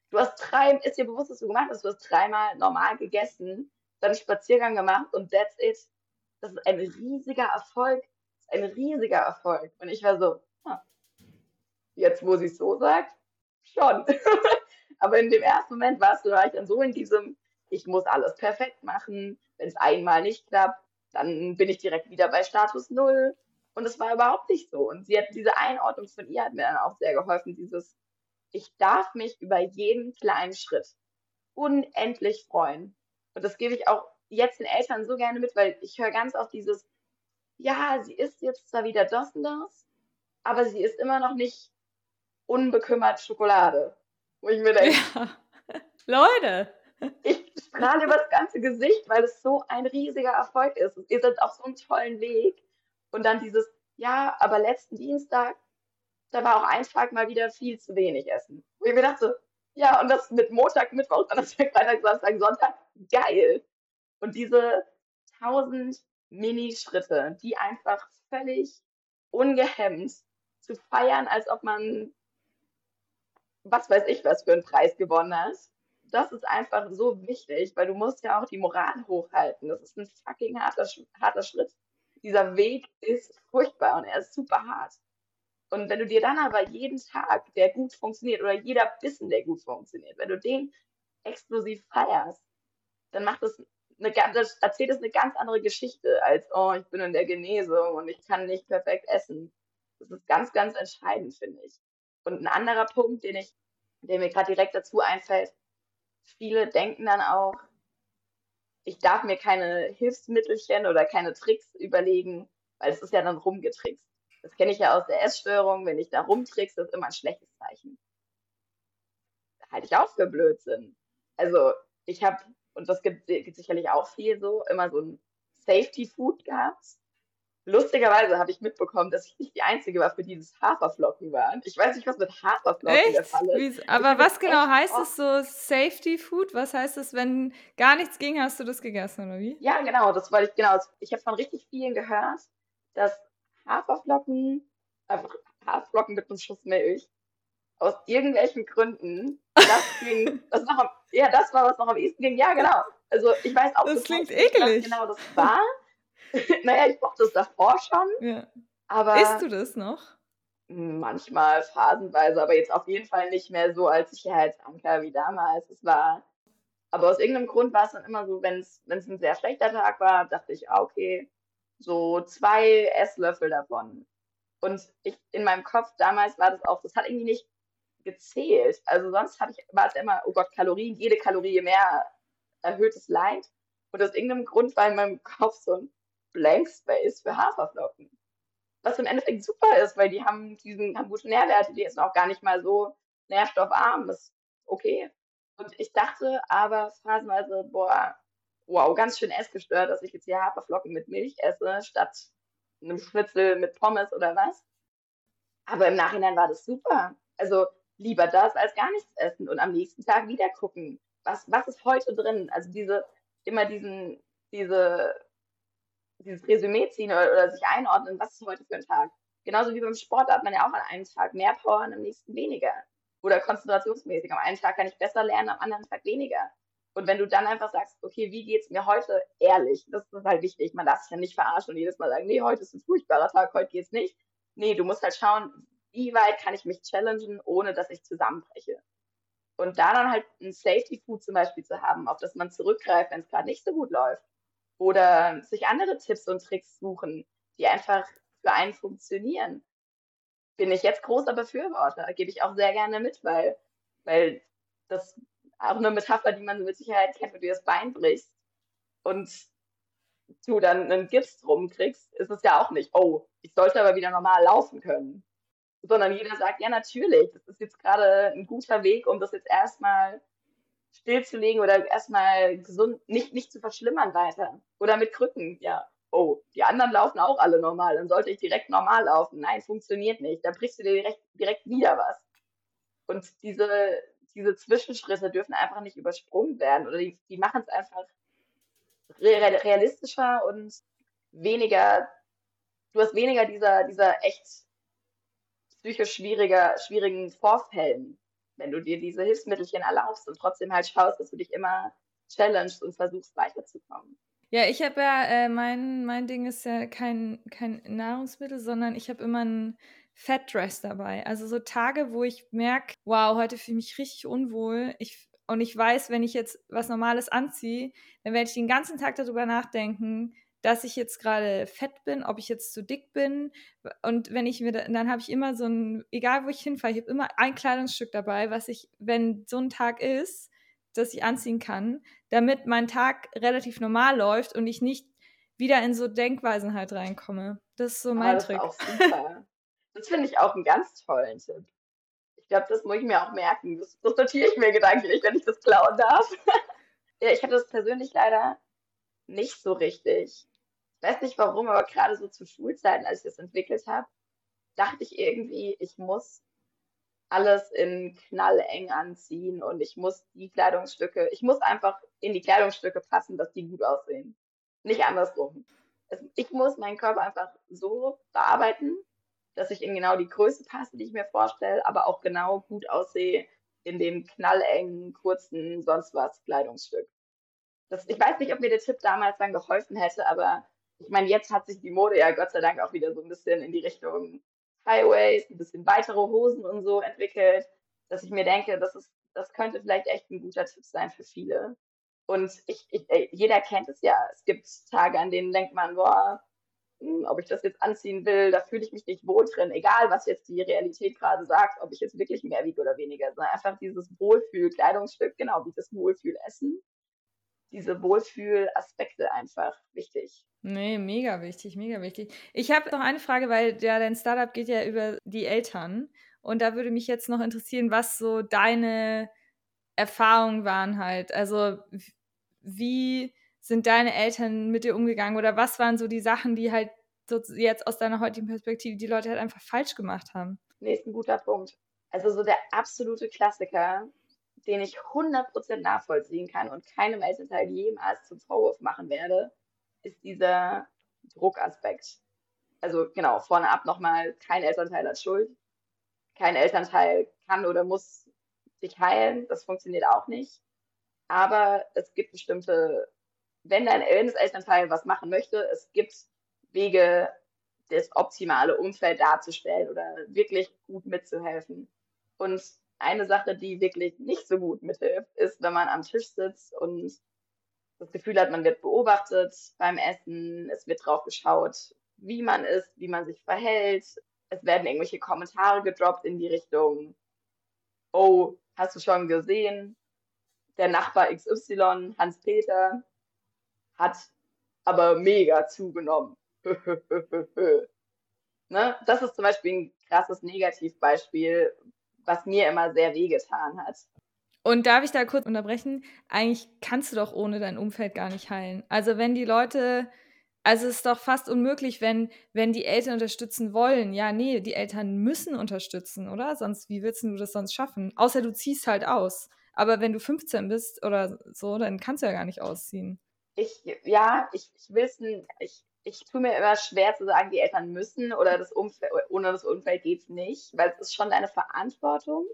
Du hast drei, ist dir bewusst, was du gemacht hast, du hast dreimal normal gegessen, dann einen Spaziergang gemacht und that's it. Das ist ein riesiger Erfolg. Das ist ein riesiger Erfolg. Und ich war so, ah, jetzt wo sie es so sagt, schon. Aber in dem ersten Moment warst du, war ich dann so in diesem, ich muss alles perfekt machen. Wenn es einmal nicht klappt, dann bin ich direkt wieder bei Status Null. Und es war überhaupt nicht so. Und sie hat diese Einordnung von ihr hat mir dann auch sehr geholfen, dieses, ich darf mich über jeden kleinen Schritt unendlich freuen. Und das gebe ich auch jetzt den Eltern so gerne mit, weil ich höre ganz oft dieses, ja, sie isst jetzt zwar wieder das und das, aber sie ist immer noch nicht unbekümmert Schokolade. Wo ich mir denke, ja. Leute, ich strahle über das ganze Gesicht, weil es so ein riesiger Erfolg ist. Ihr seid auf so einem tollen Weg. Und dann dieses, ja, aber letzten Dienstag, da war auch ein Tag mal wieder viel zu wenig Essen. Wo ich mir dachte, ja, und das mit Montag, Mittwoch, Donnerstag, Freitag, Samstag, Sonntag, geil. Und diese tausend Minischritte, die einfach völlig ungehemmt zu feiern, als ob man was weiß ich, was für einen Preis gewonnen hat. Das ist einfach so wichtig, weil du musst ja auch die Moral hochhalten. Das ist ein fucking harter, harter Schritt. Dieser Weg ist furchtbar und er ist super hart. Und wenn du dir dann aber jeden Tag, der gut funktioniert, oder jeder Bissen, der gut funktioniert, wenn du den explosiv feierst, dann macht das eine, das erzählt es eine ganz andere Geschichte als, oh, ich bin in der Genesung und ich kann nicht perfekt essen. Das ist ganz, ganz entscheidend, finde ich. Und ein anderer Punkt, den ich, der mir gerade direkt dazu einfällt, viele denken dann auch, ich darf mir keine Hilfsmittelchen oder keine Tricks überlegen, weil es ist ja dann rumgetrickst. Das kenne ich ja aus der Essstörung. Wenn ich da rumtrickst, ist immer ein schlechtes Zeichen. halte ich auch für Blödsinn. Also ich habe und das gibt, gibt sicherlich auch viel so, immer so ein Safety Food gehabt. Lustigerweise habe ich mitbekommen, dass ich nicht die Einzige war, für dieses Haferflocken waren. Ich weiß nicht, was mit Haferflocken echt? der Fall ist. Aber was genau heißt es so Safety Food? Was heißt es, wenn gar nichts ging, hast du das gegessen oder wie? Ja, genau, das wollte ich genau. Ich habe von richtig vielen gehört, dass Haferflocken, einfach Haferflocken mit einem Schuss Milch, aus irgendwelchen Gründen, das ging, das noch ja, das war, was noch am ehesten ging. Ja, genau. Also ich weiß auch Das klingt eklig. genau das war. naja, ich mochte es davor schon. Ja. Aber Isst du das noch? Manchmal, phasenweise, aber jetzt auf jeden Fall nicht mehr so als Sicherheitsanker wie damals. Es war. Aber aus irgendeinem Grund war es dann immer so, wenn es ein sehr schlechter Tag war, dachte ich, ah, okay, so zwei Esslöffel davon. Und ich in meinem Kopf damals war das auch, das hat irgendwie nicht gezählt. Also sonst ich, war es immer, oh Gott, Kalorien, jede Kalorie mehr erhöhtes Leid. Und aus irgendeinem Grund war in meinem Kopf so ein Blank Space für Haferflocken. Was im Endeffekt super ist, weil die haben diesen, haben gute Nährwerte, die sind auch gar nicht mal so nährstoffarm. Das ist okay. Und ich dachte aber phasenweise, boah, wow, ganz schön essgestört, dass ich jetzt hier Haferflocken mit Milch esse, statt einem Schnitzel mit Pommes oder was. Aber im Nachhinein war das super. Also lieber das als gar nichts essen und am nächsten Tag wieder gucken, was, was ist heute drin? Also diese, immer diesen, diese, dieses Resümee ziehen oder, oder sich einordnen, was ist heute für ein Tag? Genauso wie beim Sport hat man ja auch an einem Tag mehr Power und am nächsten weniger. Oder konzentrationsmäßig. Am einen Tag kann ich besser lernen, am anderen Tag weniger. Und wenn du dann einfach sagst, okay, wie geht's mir heute ehrlich, das ist halt wichtig. Man darf sich ja nicht verarschen und jedes Mal sagen, nee, heute ist ein furchtbarer Tag, heute geht's nicht. Nee, du musst halt schauen, wie weit kann ich mich challengen, ohne dass ich zusammenbreche. Und da dann halt ein Safety Food zum Beispiel zu haben, auf das man zurückgreift, wenn es gerade nicht so gut läuft. Oder sich andere Tipps und Tricks suchen, die einfach für einen funktionieren. Bin ich jetzt großer Befürworter, gebe ich auch sehr gerne mit, weil, weil das auch eine Metapher, die man mit Sicherheit kennt, wenn du das Bein brichst und du dann einen Gips drum kriegst, ist es ja auch nicht, oh, ich sollte aber wieder normal laufen können sondern jeder sagt, ja, natürlich, das ist jetzt gerade ein guter Weg, um das jetzt erstmal stillzulegen oder erstmal gesund, nicht, nicht zu verschlimmern weiter. Oder mit Krücken, ja. Oh, die anderen laufen auch alle normal, dann sollte ich direkt normal laufen. Nein, funktioniert nicht. Da brichst du dir direkt, direkt wieder was. Und diese, diese Zwischenschritte dürfen einfach nicht übersprungen werden oder die, die machen es einfach realistischer und weniger, du hast weniger dieser, dieser echt psychisch schwieriger, schwierigen Vorfällen. Wenn du dir diese Hilfsmittelchen erlaubst und trotzdem halt schaust, dass du dich immer challengest und versuchst weiterzukommen. Ja, ich habe ja, äh, mein, mein Ding ist ja kein, kein Nahrungsmittel, sondern ich habe immer einen Fettdress dabei. Also so Tage, wo ich merke, wow, heute fühle ich mich richtig unwohl. Ich, und ich weiß, wenn ich jetzt was Normales anziehe, dann werde ich den ganzen Tag darüber nachdenken, dass ich jetzt gerade fett bin, ob ich jetzt zu dick bin. Und wenn ich mir, da, dann habe ich immer so ein, egal wo ich hinfahre, ich habe immer ein Kleidungsstück dabei, was ich, wenn so ein Tag ist, das ich anziehen kann, damit mein Tag relativ normal läuft und ich nicht wieder in so Denkweisen halt reinkomme. Das ist so mein das Trick. Ist auch super. das finde ich auch einen ganz tollen Tipp. Ich glaube, das muss ich mir auch merken. Das, das notiere ich mir gedanklich, wenn ich das klauen darf. ja, ich hatte das persönlich leider nicht so richtig. Ich weiß nicht warum, aber gerade so zu Schulzeiten, als ich das entwickelt habe, dachte ich irgendwie, ich muss alles in knalleng anziehen und ich muss die Kleidungsstücke, ich muss einfach in die Kleidungsstücke passen, dass die gut aussehen. Nicht andersrum. Ich muss meinen Körper einfach so bearbeiten, dass ich in genau die Größe passe, die ich mir vorstelle, aber auch genau gut aussehe in dem knallengen, kurzen, sonst was Kleidungsstück. Das, ich weiß nicht, ob mir der Tipp damals dann geholfen hätte, aber ich meine, jetzt hat sich die Mode ja Gott sei Dank auch wieder so ein bisschen in die Richtung Highways, ein bisschen weitere Hosen und so entwickelt, dass ich mir denke, das ist, das könnte vielleicht echt ein guter Tipp sein für viele. Und ich, ich, jeder kennt es ja. Es gibt Tage, an denen denkt man, boah, hm, ob ich das jetzt anziehen will, da fühle ich mich nicht wohl drin, egal was jetzt die Realität gerade sagt, ob ich jetzt wirklich mehr wiege oder weniger, sondern einfach dieses Wohlfühl-Kleidungsstück, genau wie das Wohlfühl-Essen, diese Wohlfühl-Aspekte einfach wichtig. Nee, mega wichtig, mega wichtig. Ich habe noch eine Frage, weil ja, dein Startup geht ja über die Eltern. Und da würde mich jetzt noch interessieren, was so deine Erfahrungen waren halt. Also wie sind deine Eltern mit dir umgegangen oder was waren so die Sachen, die halt so jetzt aus deiner heutigen Perspektive die Leute halt einfach falsch gemacht haben? Nee, ist ein guter Punkt. Also so der absolute Klassiker, den ich 100% nachvollziehen kann und keinem Elternteil jemals zum Vorwurf machen werde, ist dieser Druckaspekt. Also genau, vorne ab nochmal, kein Elternteil hat Schuld. Kein Elternteil kann oder muss sich heilen. Das funktioniert auch nicht. Aber es gibt bestimmte, wenn dein wenn das Elternteil was machen möchte, es gibt Wege, das optimale Umfeld darzustellen oder wirklich gut mitzuhelfen. Und eine Sache, die wirklich nicht so gut mithilft, ist, wenn man am Tisch sitzt und das Gefühl hat, man wird beobachtet beim Essen, es wird drauf geschaut, wie man isst, wie man sich verhält. Es werden irgendwelche Kommentare gedroppt in die Richtung, oh, hast du schon gesehen, der Nachbar XY, Hans-Peter, hat aber mega zugenommen. ne? Das ist zum Beispiel ein krasses Negativbeispiel, was mir immer sehr wehgetan hat. Und darf ich da kurz unterbrechen? Eigentlich kannst du doch ohne dein Umfeld gar nicht heilen. Also wenn die Leute, also es ist doch fast unmöglich, wenn, wenn die Eltern unterstützen wollen. Ja, nee, die Eltern müssen unterstützen, oder? Sonst, wie willst du das sonst schaffen? Außer du ziehst halt aus. Aber wenn du 15 bist oder so, dann kannst du ja gar nicht ausziehen. Ich, ja, ich, ich will es, ich, ich tue mir immer schwer zu sagen, die Eltern müssen oder das Umfeld, ohne das Umfeld geht es nicht, weil es ist schon deine Verantwortung.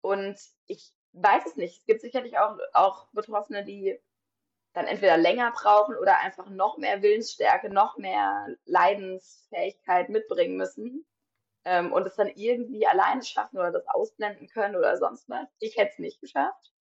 Und ich weiß es nicht. Es gibt sicherlich auch, auch Betroffene, die dann entweder länger brauchen oder einfach noch mehr Willensstärke, noch mehr Leidensfähigkeit mitbringen müssen ähm, und es dann irgendwie alleine schaffen oder das ausblenden können oder sonst was. Ich hätte es nicht geschafft.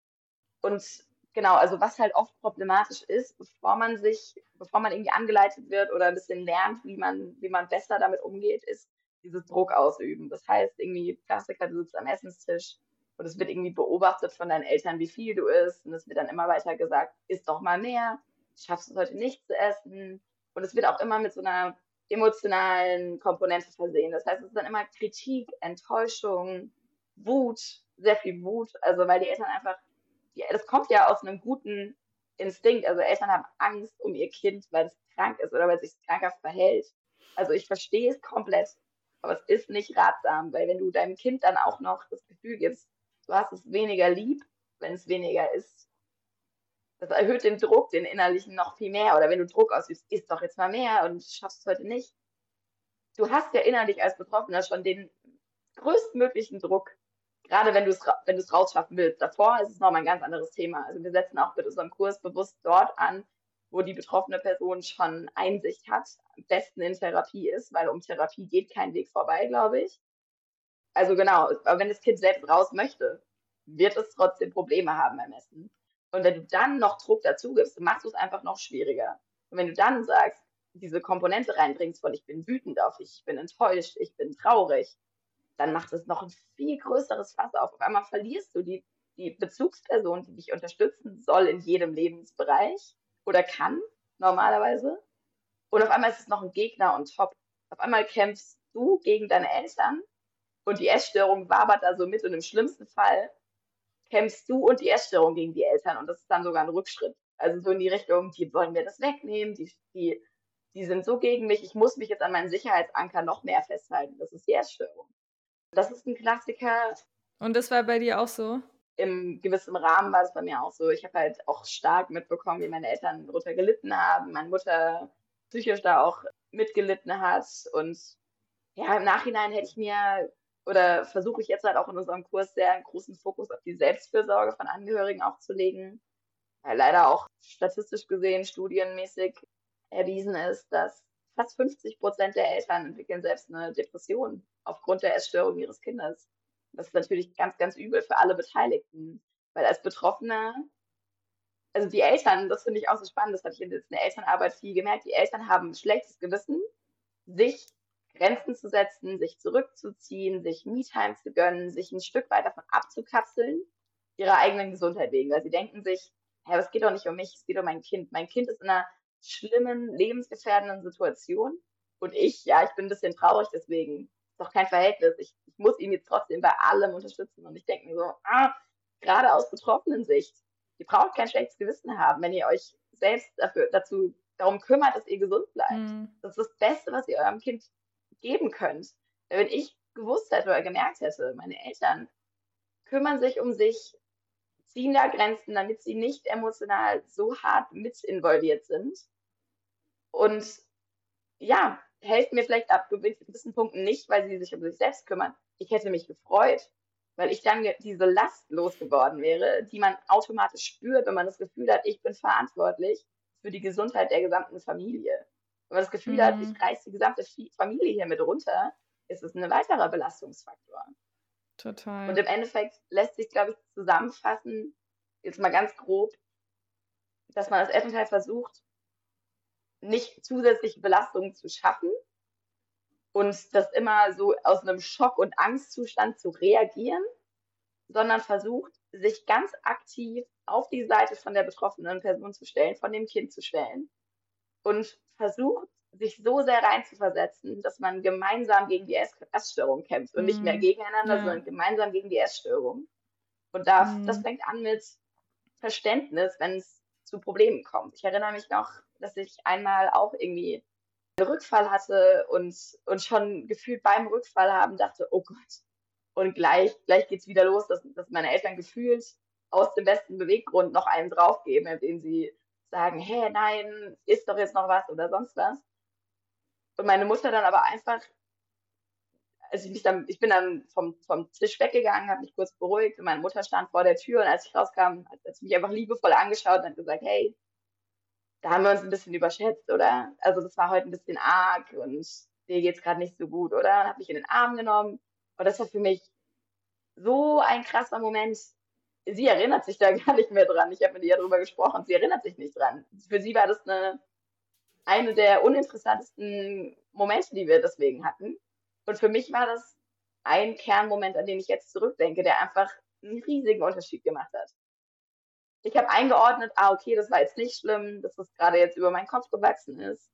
Und genau, also was halt oft problematisch ist, bevor man sich, bevor man irgendwie angeleitet wird oder ein bisschen lernt, wie man, wie man besser damit umgeht, ist dieses Druck ausüben. Das heißt, irgendwie Klassiker, du sitzt am Essenstisch, und es wird irgendwie beobachtet von deinen Eltern, wie viel du isst. Und es wird dann immer weiter gesagt, isst doch mal mehr, schaffst es heute nicht zu essen. Und es wird auch immer mit so einer emotionalen Komponente versehen. Das heißt, es ist dann immer Kritik, Enttäuschung, Wut, sehr viel Wut. Also weil die Eltern einfach, das kommt ja aus einem guten Instinkt. Also Eltern haben Angst um ihr Kind, weil es krank ist oder weil es sich krankhaft verhält. Also ich verstehe es komplett, aber es ist nicht ratsam, weil wenn du deinem Kind dann auch noch das Gefühl gibst, du hast es weniger lieb, wenn es weniger ist. Das erhöht den Druck, den innerlichen noch viel mehr. Oder wenn du Druck ausübst, isst doch jetzt mal mehr und schaffst es heute nicht. Du hast ja innerlich als Betroffener schon den größtmöglichen Druck gerade wenn du es wenn du es rausschaffen willst. Davor ist es nochmal ein ganz anderes Thema. Also wir setzen auch mit unserem Kurs bewusst dort an, wo die betroffene Person schon Einsicht hat, am besten in Therapie ist, weil um Therapie geht kein Weg vorbei, glaube ich. Also genau, aber wenn das Kind selbst raus möchte, wird es trotzdem Probleme haben beim Essen. Und wenn du dann noch Druck dazu gibst, machst du es einfach noch schwieriger. Und wenn du dann sagst, diese Komponente reinbringst von ich bin wütend auf ich bin enttäuscht, ich bin traurig, dann macht es noch ein viel größeres Fass auf. Auf einmal verlierst du die, die Bezugsperson, die dich unterstützen soll in jedem Lebensbereich oder kann normalerweise. Und auf einmal ist es noch ein Gegner und top. Auf einmal kämpfst du gegen deine Eltern und die Essstörung wabert da so mit und im schlimmsten Fall kämpfst du und die Essstörung gegen die Eltern und das ist dann sogar ein Rückschritt. Also so in die Richtung, die wollen mir das wegnehmen, die, die, die sind so gegen mich, ich muss mich jetzt an meinen Sicherheitsanker noch mehr festhalten. Das ist die Essstörung. Das ist ein Klassiker. Und das war bei dir auch so? Im gewissen Rahmen war es bei mir auch so. Ich habe halt auch stark mitbekommen, wie meine Eltern darunter gelitten haben, meine Mutter psychisch da auch mitgelitten hat. Und ja, im Nachhinein hätte ich mir oder versuche ich jetzt halt auch in unserem Kurs sehr einen großen Fokus auf die Selbstfürsorge von Angehörigen auch zu legen. Weil leider auch statistisch gesehen, studienmäßig erwiesen ist, dass fast 50 Prozent der Eltern entwickeln selbst eine Depression aufgrund der Essstörung ihres Kindes. Das ist natürlich ganz, ganz übel für alle Beteiligten. Weil als Betroffene, also die Eltern, das finde ich auch so spannend, das habe ich in der Elternarbeit viel gemerkt, die Eltern haben ein schlechtes Gewissen, sich Grenzen zu setzen, sich zurückzuziehen, sich Me-Time zu gönnen, sich ein Stück weit davon abzukapseln, ihrer eigenen Gesundheit wegen, weil sie denken sich, ja, es geht doch nicht um mich, es geht um mein Kind. Mein Kind ist in einer schlimmen, lebensgefährdenden Situation und ich, ja, ich bin ein bisschen traurig deswegen. Doch kein Verhältnis. Ich, ich muss ihn jetzt trotzdem bei allem unterstützen und ich denke mir so, ah, gerade aus betroffenen Sicht, ihr braucht kein schlechtes Gewissen haben, wenn ihr euch selbst dafür, dazu darum kümmert, dass ihr gesund bleibt. Mhm. Das ist das Beste, was ihr eurem Kind geben könnt. Wenn ich gewusst hätte oder gemerkt hätte, meine Eltern kümmern sich um sich, ziehen da Grenzen, damit sie nicht emotional so hart mit involviert sind. Und ja, helfen mir vielleicht ab gewissen Punkten nicht, weil sie sich um sich selbst kümmern. Ich hätte mich gefreut, weil ich dann diese Last losgeworden wäre, die man automatisch spürt, wenn man das Gefühl hat, ich bin verantwortlich für die Gesundheit der gesamten Familie. Wenn man das Gefühl mhm. hat, ich reiße die gesamte Familie hier mit runter, ist es ein weiterer Belastungsfaktor. Total. Und im Endeffekt lässt sich, glaube ich, zusammenfassen, jetzt mal ganz grob, dass man als Elternteil versucht, nicht zusätzliche Belastungen zu schaffen und das immer so aus einem Schock- und Angstzustand zu reagieren, sondern versucht, sich ganz aktiv auf die Seite von der betroffenen Person zu stellen, von dem Kind zu stellen und versucht, sich so sehr reinzuversetzen, dass man gemeinsam gegen die Essstörung kämpft und mhm. nicht mehr mhm. gegeneinander, ja. sondern gemeinsam gegen die Essstörung. Und da, mhm. das fängt an mit Verständnis, wenn es zu Problemen kommt. Ich erinnere mich noch, dass ich einmal auch irgendwie einen Rückfall hatte und, und schon gefühlt beim Rückfall haben dachte, oh Gott. Und gleich, gleich es wieder los, dass, dass meine Eltern gefühlt aus dem besten Beweggrund noch einen draufgeben, indem sie sagen, hey, nein, isst doch jetzt noch was oder sonst was. Und meine Mutter dann aber einfach, also ich, dann, ich bin dann vom, vom Tisch weggegangen, habe mich kurz beruhigt und meine Mutter stand vor der Tür und als ich rauskam, hat sie mich einfach liebevoll angeschaut und hat gesagt, hey, da haben wir uns ein bisschen überschätzt, oder? Also das war heute ein bisschen arg und dir geht's gerade nicht so gut, oder? Und hat mich in den Arm genommen und das war für mich so ein krasser Moment, sie erinnert sich da gar nicht mehr dran. Ich habe mit ihr darüber gesprochen. Sie erinnert sich nicht dran. Für sie war das eine, eine der uninteressantesten Momente, die wir deswegen hatten. Und für mich war das ein Kernmoment, an den ich jetzt zurückdenke, der einfach einen riesigen Unterschied gemacht hat. Ich habe eingeordnet, ah, okay, das war jetzt nicht schlimm, dass das gerade jetzt über meinen Kopf gewachsen ist.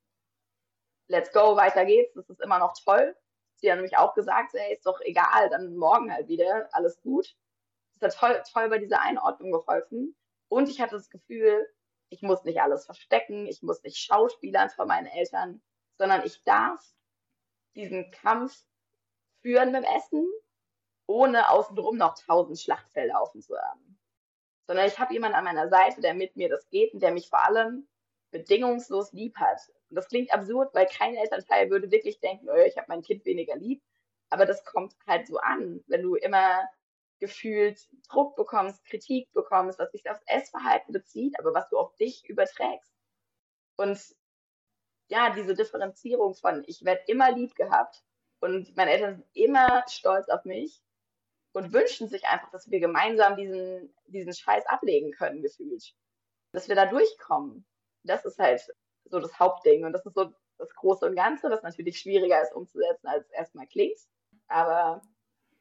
Let's go, weiter geht's, das ist immer noch toll. Sie hat nämlich auch gesagt, ey, ist doch egal, dann morgen halt wieder, alles gut. Das hat toll, toll bei dieser Einordnung geholfen. Und ich hatte das Gefühl, ich muss nicht alles verstecken, ich muss nicht schauspielern vor meinen Eltern, sondern ich darf diesen Kampf führen mit dem Essen, ohne außenrum noch tausend Schlachtfelder offen zu haben. Sondern ich habe jemanden an meiner Seite, der mit mir das geht und der mich vor allem bedingungslos lieb hat. Und das klingt absurd, weil kein Elternteil würde wirklich denken, oh, ich habe mein Kind weniger lieb. Aber das kommt halt so an, wenn du immer gefühlt Druck bekommst, Kritik bekommst, was sich aufs Essverhalten bezieht, aber was du auf dich überträgst. Und ja, diese Differenzierung von, ich werde immer lieb gehabt und meine Eltern sind immer stolz auf mich und wünschen sich einfach, dass wir gemeinsam diesen, diesen Scheiß ablegen können, gefühlt. Dass wir da durchkommen. Das ist halt so das Hauptding und das ist so das Große und Ganze, was natürlich schwieriger ist umzusetzen, als es erstmal klingt. Aber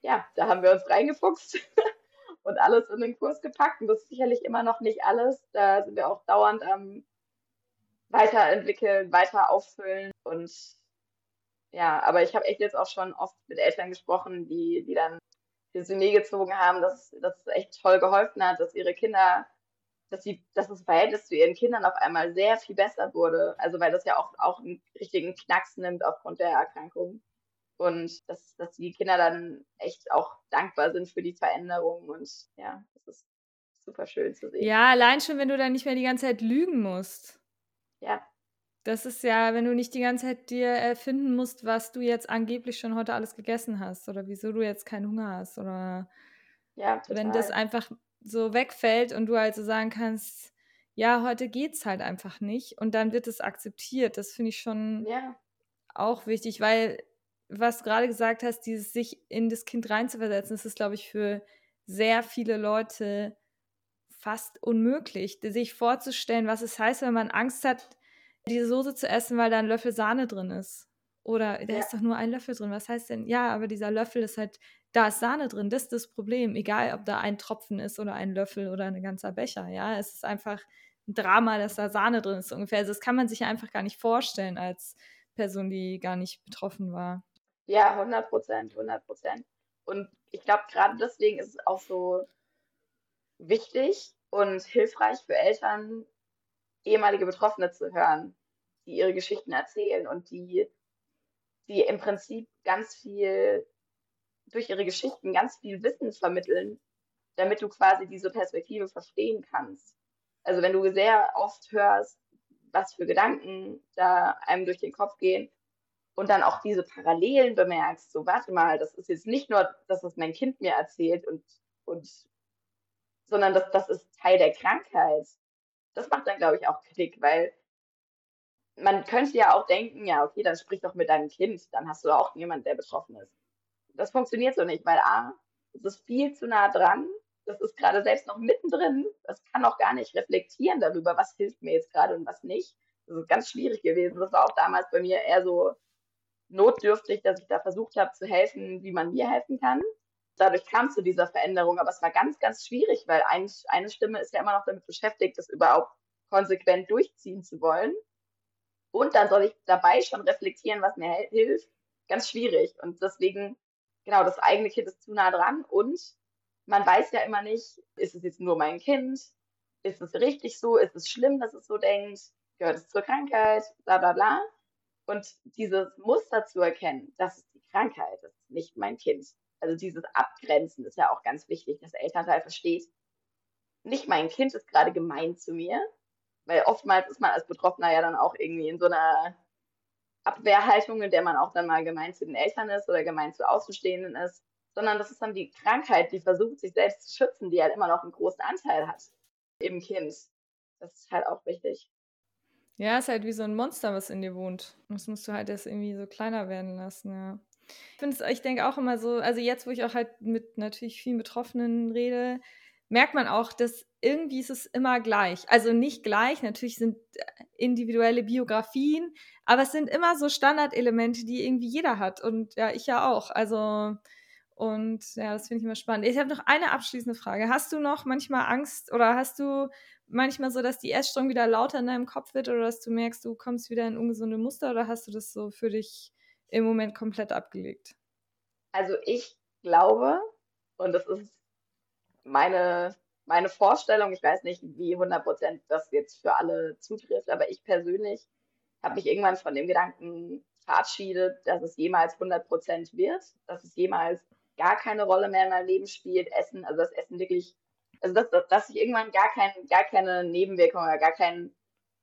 ja, da haben wir uns reingefuchst und alles in den Kurs gepackt. Und das ist sicherlich immer noch nicht alles. Da sind wir auch dauernd am weiterentwickeln, weiter auffüllen. Und ja, aber ich habe echt jetzt auch schon oft mit Eltern gesprochen, die, die dann Resümee gezogen haben, dass, dass es echt toll geholfen hat, dass ihre Kinder, dass sie, dass das Verhältnis zu ihren Kindern auf einmal sehr viel besser wurde. Also weil das ja auch, auch einen richtigen Knacks nimmt aufgrund der Erkrankung. Und dass, dass die Kinder dann echt auch dankbar sind für die Veränderung. Und ja, das ist super schön zu sehen. Ja, allein schon, wenn du dann nicht mehr die ganze Zeit lügen musst. Ja. Das ist ja, wenn du nicht die ganze Zeit dir erfinden musst, was du jetzt angeblich schon heute alles gegessen hast oder wieso du jetzt keinen Hunger hast oder ja, wenn das einfach so wegfällt und du also sagen kannst, ja, heute geht's halt einfach nicht und dann wird es akzeptiert. Das finde ich schon ja. auch wichtig, weil was du gerade gesagt hast, dieses sich in das Kind reinzuversetzen, das ist, glaube ich, für sehr viele Leute fast unmöglich, sich vorzustellen, was es heißt, wenn man Angst hat, diese Soße zu essen, weil da ein Löffel Sahne drin ist. Oder da ja. ist doch nur ein Löffel drin. Was heißt denn? Ja, aber dieser Löffel ist halt, da ist Sahne drin. Das ist das Problem. Egal, ob da ein Tropfen ist oder ein Löffel oder ein ganzer Becher. Ja, es ist einfach ein Drama, dass da Sahne drin ist ungefähr. Also das kann man sich einfach gar nicht vorstellen als Person, die gar nicht betroffen war. Ja, 100 Prozent, 100 Prozent. Und ich glaube, gerade deswegen ist es auch so wichtig und hilfreich für Eltern, ehemalige Betroffene zu hören, die ihre Geschichten erzählen und die, die im Prinzip ganz viel durch ihre Geschichten ganz viel Wissen vermitteln, damit du quasi diese Perspektive verstehen kannst. Also wenn du sehr oft hörst, was für Gedanken da einem durch den Kopf gehen und dann auch diese Parallelen bemerkst, so warte mal, das ist jetzt nicht nur, dass es mein Kind mir erzählt und, und sondern das, das ist Teil der Krankheit das macht dann, glaube ich, auch Klick, weil man könnte ja auch denken, ja, okay, dann sprich doch mit deinem Kind, dann hast du auch jemand, der betroffen ist. Das funktioniert so nicht, weil A, es ist viel zu nah dran, das ist gerade selbst noch mittendrin, das kann auch gar nicht reflektieren darüber, was hilft mir jetzt gerade und was nicht. Das ist ganz schwierig gewesen. Das war auch damals bei mir eher so notdürftig, dass ich da versucht habe zu helfen, wie man mir helfen kann dadurch kam zu dieser Veränderung. Aber es war ganz, ganz schwierig, weil ein, eine Stimme ist ja immer noch damit beschäftigt, das überhaupt konsequent durchziehen zu wollen. Und dann soll ich dabei schon reflektieren, was mir hilft. Ganz schwierig. Und deswegen, genau, das eigene Kind ist zu nah dran. Und man weiß ja immer nicht, ist es jetzt nur mein Kind? Ist es richtig so? Ist es schlimm, dass es so denkt? Gehört es zur Krankheit? Bla bla bla. Und dieses Muster zu erkennen, das ist die Krankheit, das ist nicht mein Kind also dieses Abgrenzen ist ja auch ganz wichtig, dass der Elternteil versteht, nicht mein Kind ist gerade gemein zu mir, weil oftmals ist man als Betroffener ja dann auch irgendwie in so einer Abwehrhaltung, in der man auch dann mal gemein zu den Eltern ist oder gemein zu Außenstehenden ist, sondern das ist dann die Krankheit, die versucht, sich selbst zu schützen, die halt immer noch einen großen Anteil hat im Kind. Das ist halt auch wichtig. Ja, ist halt wie so ein Monster, was in dir wohnt. Das musst du halt erst irgendwie so kleiner werden lassen, ja. Ich finde ich denke auch immer so, also jetzt, wo ich auch halt mit natürlich vielen Betroffenen rede, merkt man auch, dass irgendwie ist es immer gleich. Also nicht gleich, natürlich sind äh, individuelle Biografien, aber es sind immer so Standardelemente, die irgendwie jeder hat und ja, ich ja auch. Also und ja, das finde ich immer spannend. Ich habe noch eine abschließende Frage. Hast du noch manchmal Angst oder hast du manchmal so, dass die Essstörung wieder lauter in deinem Kopf wird oder dass du merkst, du kommst wieder in ungesunde Muster oder hast du das so für dich im Moment komplett abgelegt? Also ich glaube, und das ist meine, meine Vorstellung, ich weiß nicht, wie 100% das jetzt für alle zutrifft, aber ich persönlich habe mich irgendwann von dem Gedanken verabschiedet, dass es jemals 100% wird, dass es jemals gar keine Rolle mehr in meinem Leben spielt, Essen, also das Essen wirklich, also dass, dass, ich irgendwann gar, kein, gar keine Nebenwirkungen oder gar keinen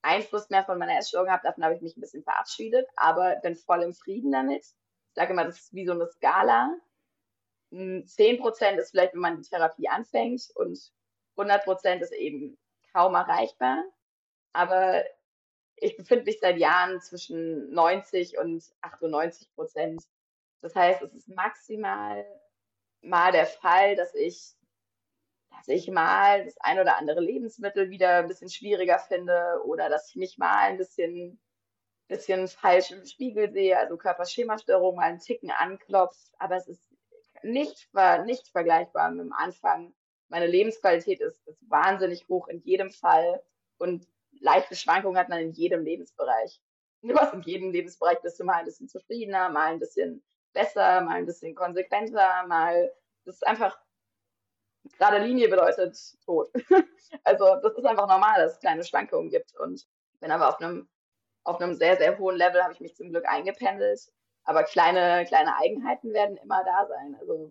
Einfluss mehr von meiner Essstörung habe. Davon habe ich mich ein bisschen verabschiedet, aber bin voll im Frieden damit. Ich sage immer, das ist wie so eine Skala. 10% ist vielleicht, wenn man die Therapie anfängt und 100% ist eben kaum erreichbar. Aber ich befinde mich seit Jahren zwischen 90 und 98 Prozent. Das heißt, es ist maximal mal der Fall, dass ich, dass ich mal das ein oder andere Lebensmittel wieder ein bisschen schwieriger finde oder dass ich mich mal ein bisschen, bisschen falsch im Spiegel sehe, also Körperschemastörung mal einen Ticken anklopft. Aber es ist nicht, nicht vergleichbar mit dem Anfang. Meine Lebensqualität ist, ist wahnsinnig hoch in jedem Fall. Und leichte Schwankungen hat man in jedem Lebensbereich. Du hast in jedem Lebensbereich bist du mal ein bisschen zufriedener, mal ein bisschen besser, mal ein bisschen konsequenter, mal das ist einfach gerade Linie bedeutet tot. also das ist einfach normal, dass es kleine Schwankungen gibt und bin aber auf einem auf einem sehr sehr hohen Level habe ich mich zum Glück eingependelt, aber kleine kleine Eigenheiten werden immer da sein. Also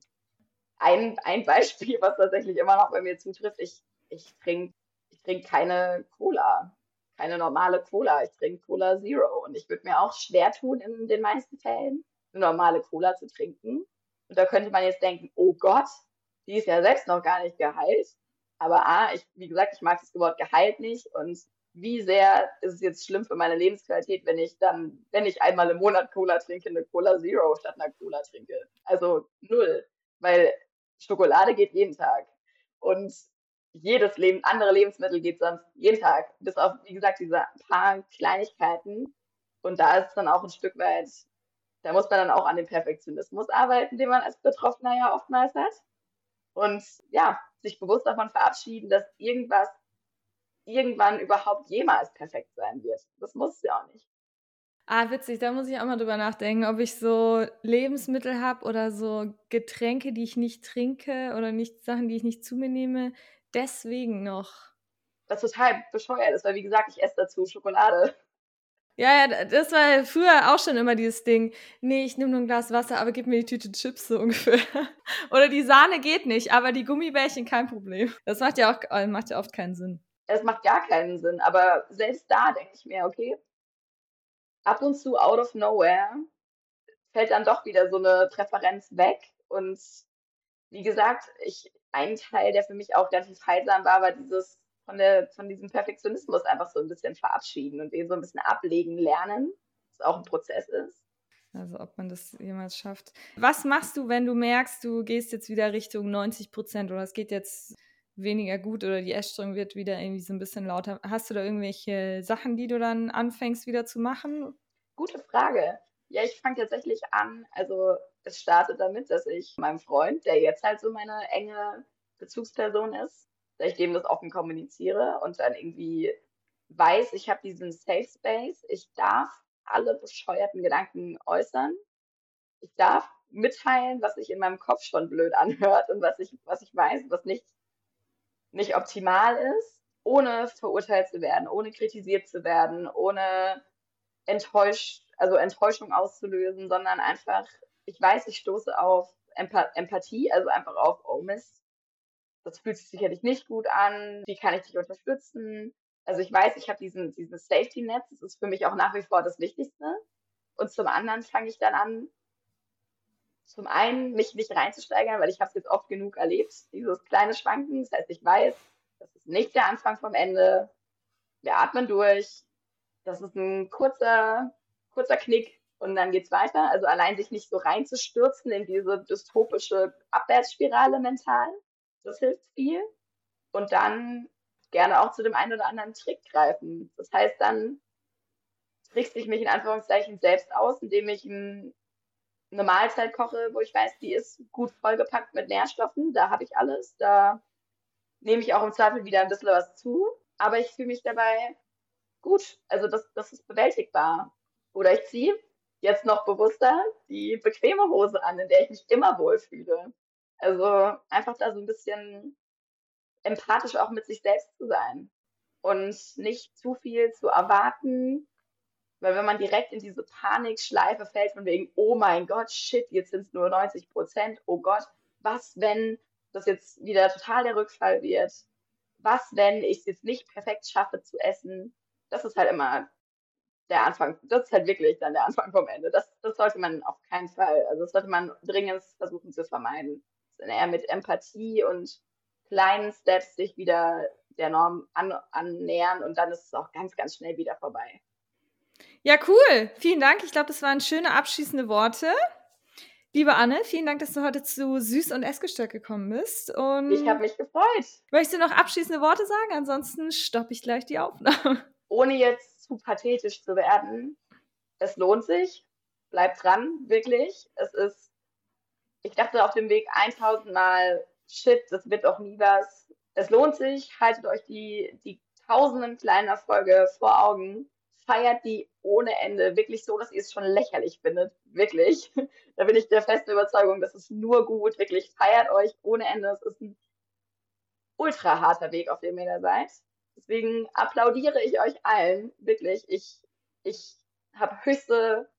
ein, ein Beispiel, was tatsächlich immer noch bei mir zutrifft, ich ich trinke ich trinke keine Cola keine normale Cola. Ich trinke Cola Zero. Und ich würde mir auch schwer tun, in den meisten Fällen eine normale Cola zu trinken. Und da könnte man jetzt denken, oh Gott, die ist ja selbst noch gar nicht geheilt. Aber A, ich, wie gesagt, ich mag das Wort geheilt nicht. Und wie sehr ist es jetzt schlimm für meine Lebensqualität, wenn ich dann, wenn ich einmal im Monat Cola trinke, eine Cola Zero statt einer Cola trinke? Also null. Weil Schokolade geht jeden Tag. Und jedes Leben, andere Lebensmittel geht sonst jeden Tag, bis auf, wie gesagt, diese paar Kleinigkeiten. Und da ist es dann auch ein Stück weit, da muss man dann auch an dem Perfektionismus arbeiten, den man als Betroffener ja oftmals hat. Und ja, sich bewusst davon verabschieden, dass irgendwas irgendwann überhaupt jemals perfekt sein wird. Das muss es ja auch nicht. Ah, witzig, da muss ich auch mal drüber nachdenken, ob ich so Lebensmittel habe oder so Getränke, die ich nicht trinke oder nicht Sachen, die ich nicht zu mir nehme, deswegen noch. Was total bescheuert ist, weil wie gesagt, ich esse dazu Schokolade. Ja, ja, das war früher auch schon immer dieses Ding. Nee, ich nehme nur ein Glas Wasser, aber gib mir die Tüte Chips so ungefähr. Oder die Sahne geht nicht, aber die Gummibärchen kein Problem. Das macht ja auch äh, macht ja oft keinen Sinn. Es macht gar keinen Sinn, aber selbst da denke ich mir, okay, ab und zu out of nowhere fällt dann doch wieder so eine Präferenz weg. Und wie gesagt, ich, ein Teil, der für mich auch relativ heilsam war, war dieses von, der, von diesem Perfektionismus einfach so ein bisschen verabschieden und den so ein bisschen ablegen lernen, was auch ein Prozess ist. Also ob man das jemals schafft. Was machst du, wenn du merkst, du gehst jetzt wieder Richtung 90 Prozent oder es geht jetzt weniger gut oder die Essstörung wird wieder irgendwie so ein bisschen lauter? Hast du da irgendwelche Sachen, die du dann anfängst wieder zu machen? Gute Frage. Ja, ich fange tatsächlich an, also es startet damit, dass ich meinem Freund, der jetzt halt so meine enge Bezugsperson ist, dass ich dem das offen kommuniziere und dann irgendwie weiß, ich habe diesen Safe Space, ich darf alle bescheuerten Gedanken äußern. Ich darf mitteilen, was sich in meinem Kopf schon blöd anhört und was ich, was ich weiß, was nicht, nicht optimal ist, ohne verurteilt zu werden, ohne kritisiert zu werden, ohne enttäuscht also Enttäuschung auszulösen, sondern einfach, ich weiß, ich stoße auf Empa Empathie, also einfach auf, oh Mist, das fühlt sich sicherlich nicht gut an, wie kann ich dich unterstützen? Also ich weiß, ich habe diesen, diesen Safety-Netz, das ist für mich auch nach wie vor das Wichtigste. Und zum anderen fange ich dann an, zum einen mich nicht reinzusteigern, weil ich habe es jetzt oft genug erlebt, dieses kleine Schwanken. Das heißt, ich weiß, das ist nicht der Anfang vom Ende. Wir atmen durch. Das ist ein kurzer, kurzer Knick und dann geht's weiter. Also allein sich nicht so reinzustürzen in diese dystopische Abwärtsspirale mental, das hilft viel. Und dann gerne auch zu dem einen oder anderen Trick greifen. Das heißt, dann trickse ich mich in Anführungszeichen selbst aus, indem ich ein, eine Mahlzeit koche, wo ich weiß, die ist gut vollgepackt mit Nährstoffen. Da habe ich alles. Da nehme ich auch im Zweifel wieder ein bisschen was zu. Aber ich fühle mich dabei gut. Also das, das ist bewältigbar. Oder ich ziehe jetzt noch bewusster die bequeme Hose an, in der ich mich immer wohlfühle. Also einfach da so ein bisschen empathisch auch mit sich selbst zu sein und nicht zu viel zu erwarten, weil wenn man direkt in diese Panikschleife fällt von wegen, oh mein Gott, shit, jetzt sind es nur 90 Prozent, oh Gott, was, wenn das jetzt wieder total der Rückfall wird? Was, wenn ich es jetzt nicht perfekt schaffe zu essen? Das ist halt immer der Anfang, das ist halt wirklich dann der Anfang vom Ende. Das, das sollte man auf keinen Fall, also das sollte man dringend versuchen zu vermeiden. Eher mit Empathie und kleinen Steps sich wieder der Norm an, annähern und dann ist es auch ganz, ganz schnell wieder vorbei. Ja, cool. Vielen Dank. Ich glaube, das waren schöne abschließende Worte. Liebe Anne, vielen Dank, dass du heute zu Süß und Essgestört gekommen bist. Und ich habe mich gefreut. Möchtest du noch abschließende Worte sagen? Ansonsten stoppe ich gleich die Aufnahme. Ohne jetzt zu pathetisch zu werden, es lohnt sich. Bleibt dran, wirklich. Es ist, ich dachte auf dem Weg 1000 Mal, shit, das wird auch nie was. Es lohnt sich. Haltet euch die, die tausenden kleinen Erfolge vor Augen feiert die ohne Ende. Wirklich so, dass ihr es schon lächerlich findet. Wirklich. Da bin ich der festen Überzeugung, das ist nur gut. Wirklich feiert euch ohne Ende. Es ist ein ultra harter Weg, auf dem ihr da seid. Deswegen applaudiere ich euch allen. Wirklich. Ich, ich habe höchste,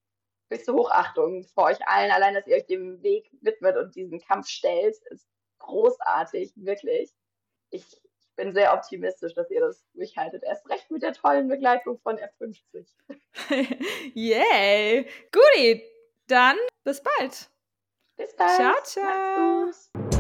höchste Hochachtung vor euch allen. Allein, dass ihr euch dem Weg widmet und diesen Kampf stellt, ist großartig. Wirklich. Ich bin sehr optimistisch, dass ihr das durchhaltet. Erst recht mit der tollen Begleitung von F50. Yay! Guti, dann bis bald. Bis bald. Ciao, ciao.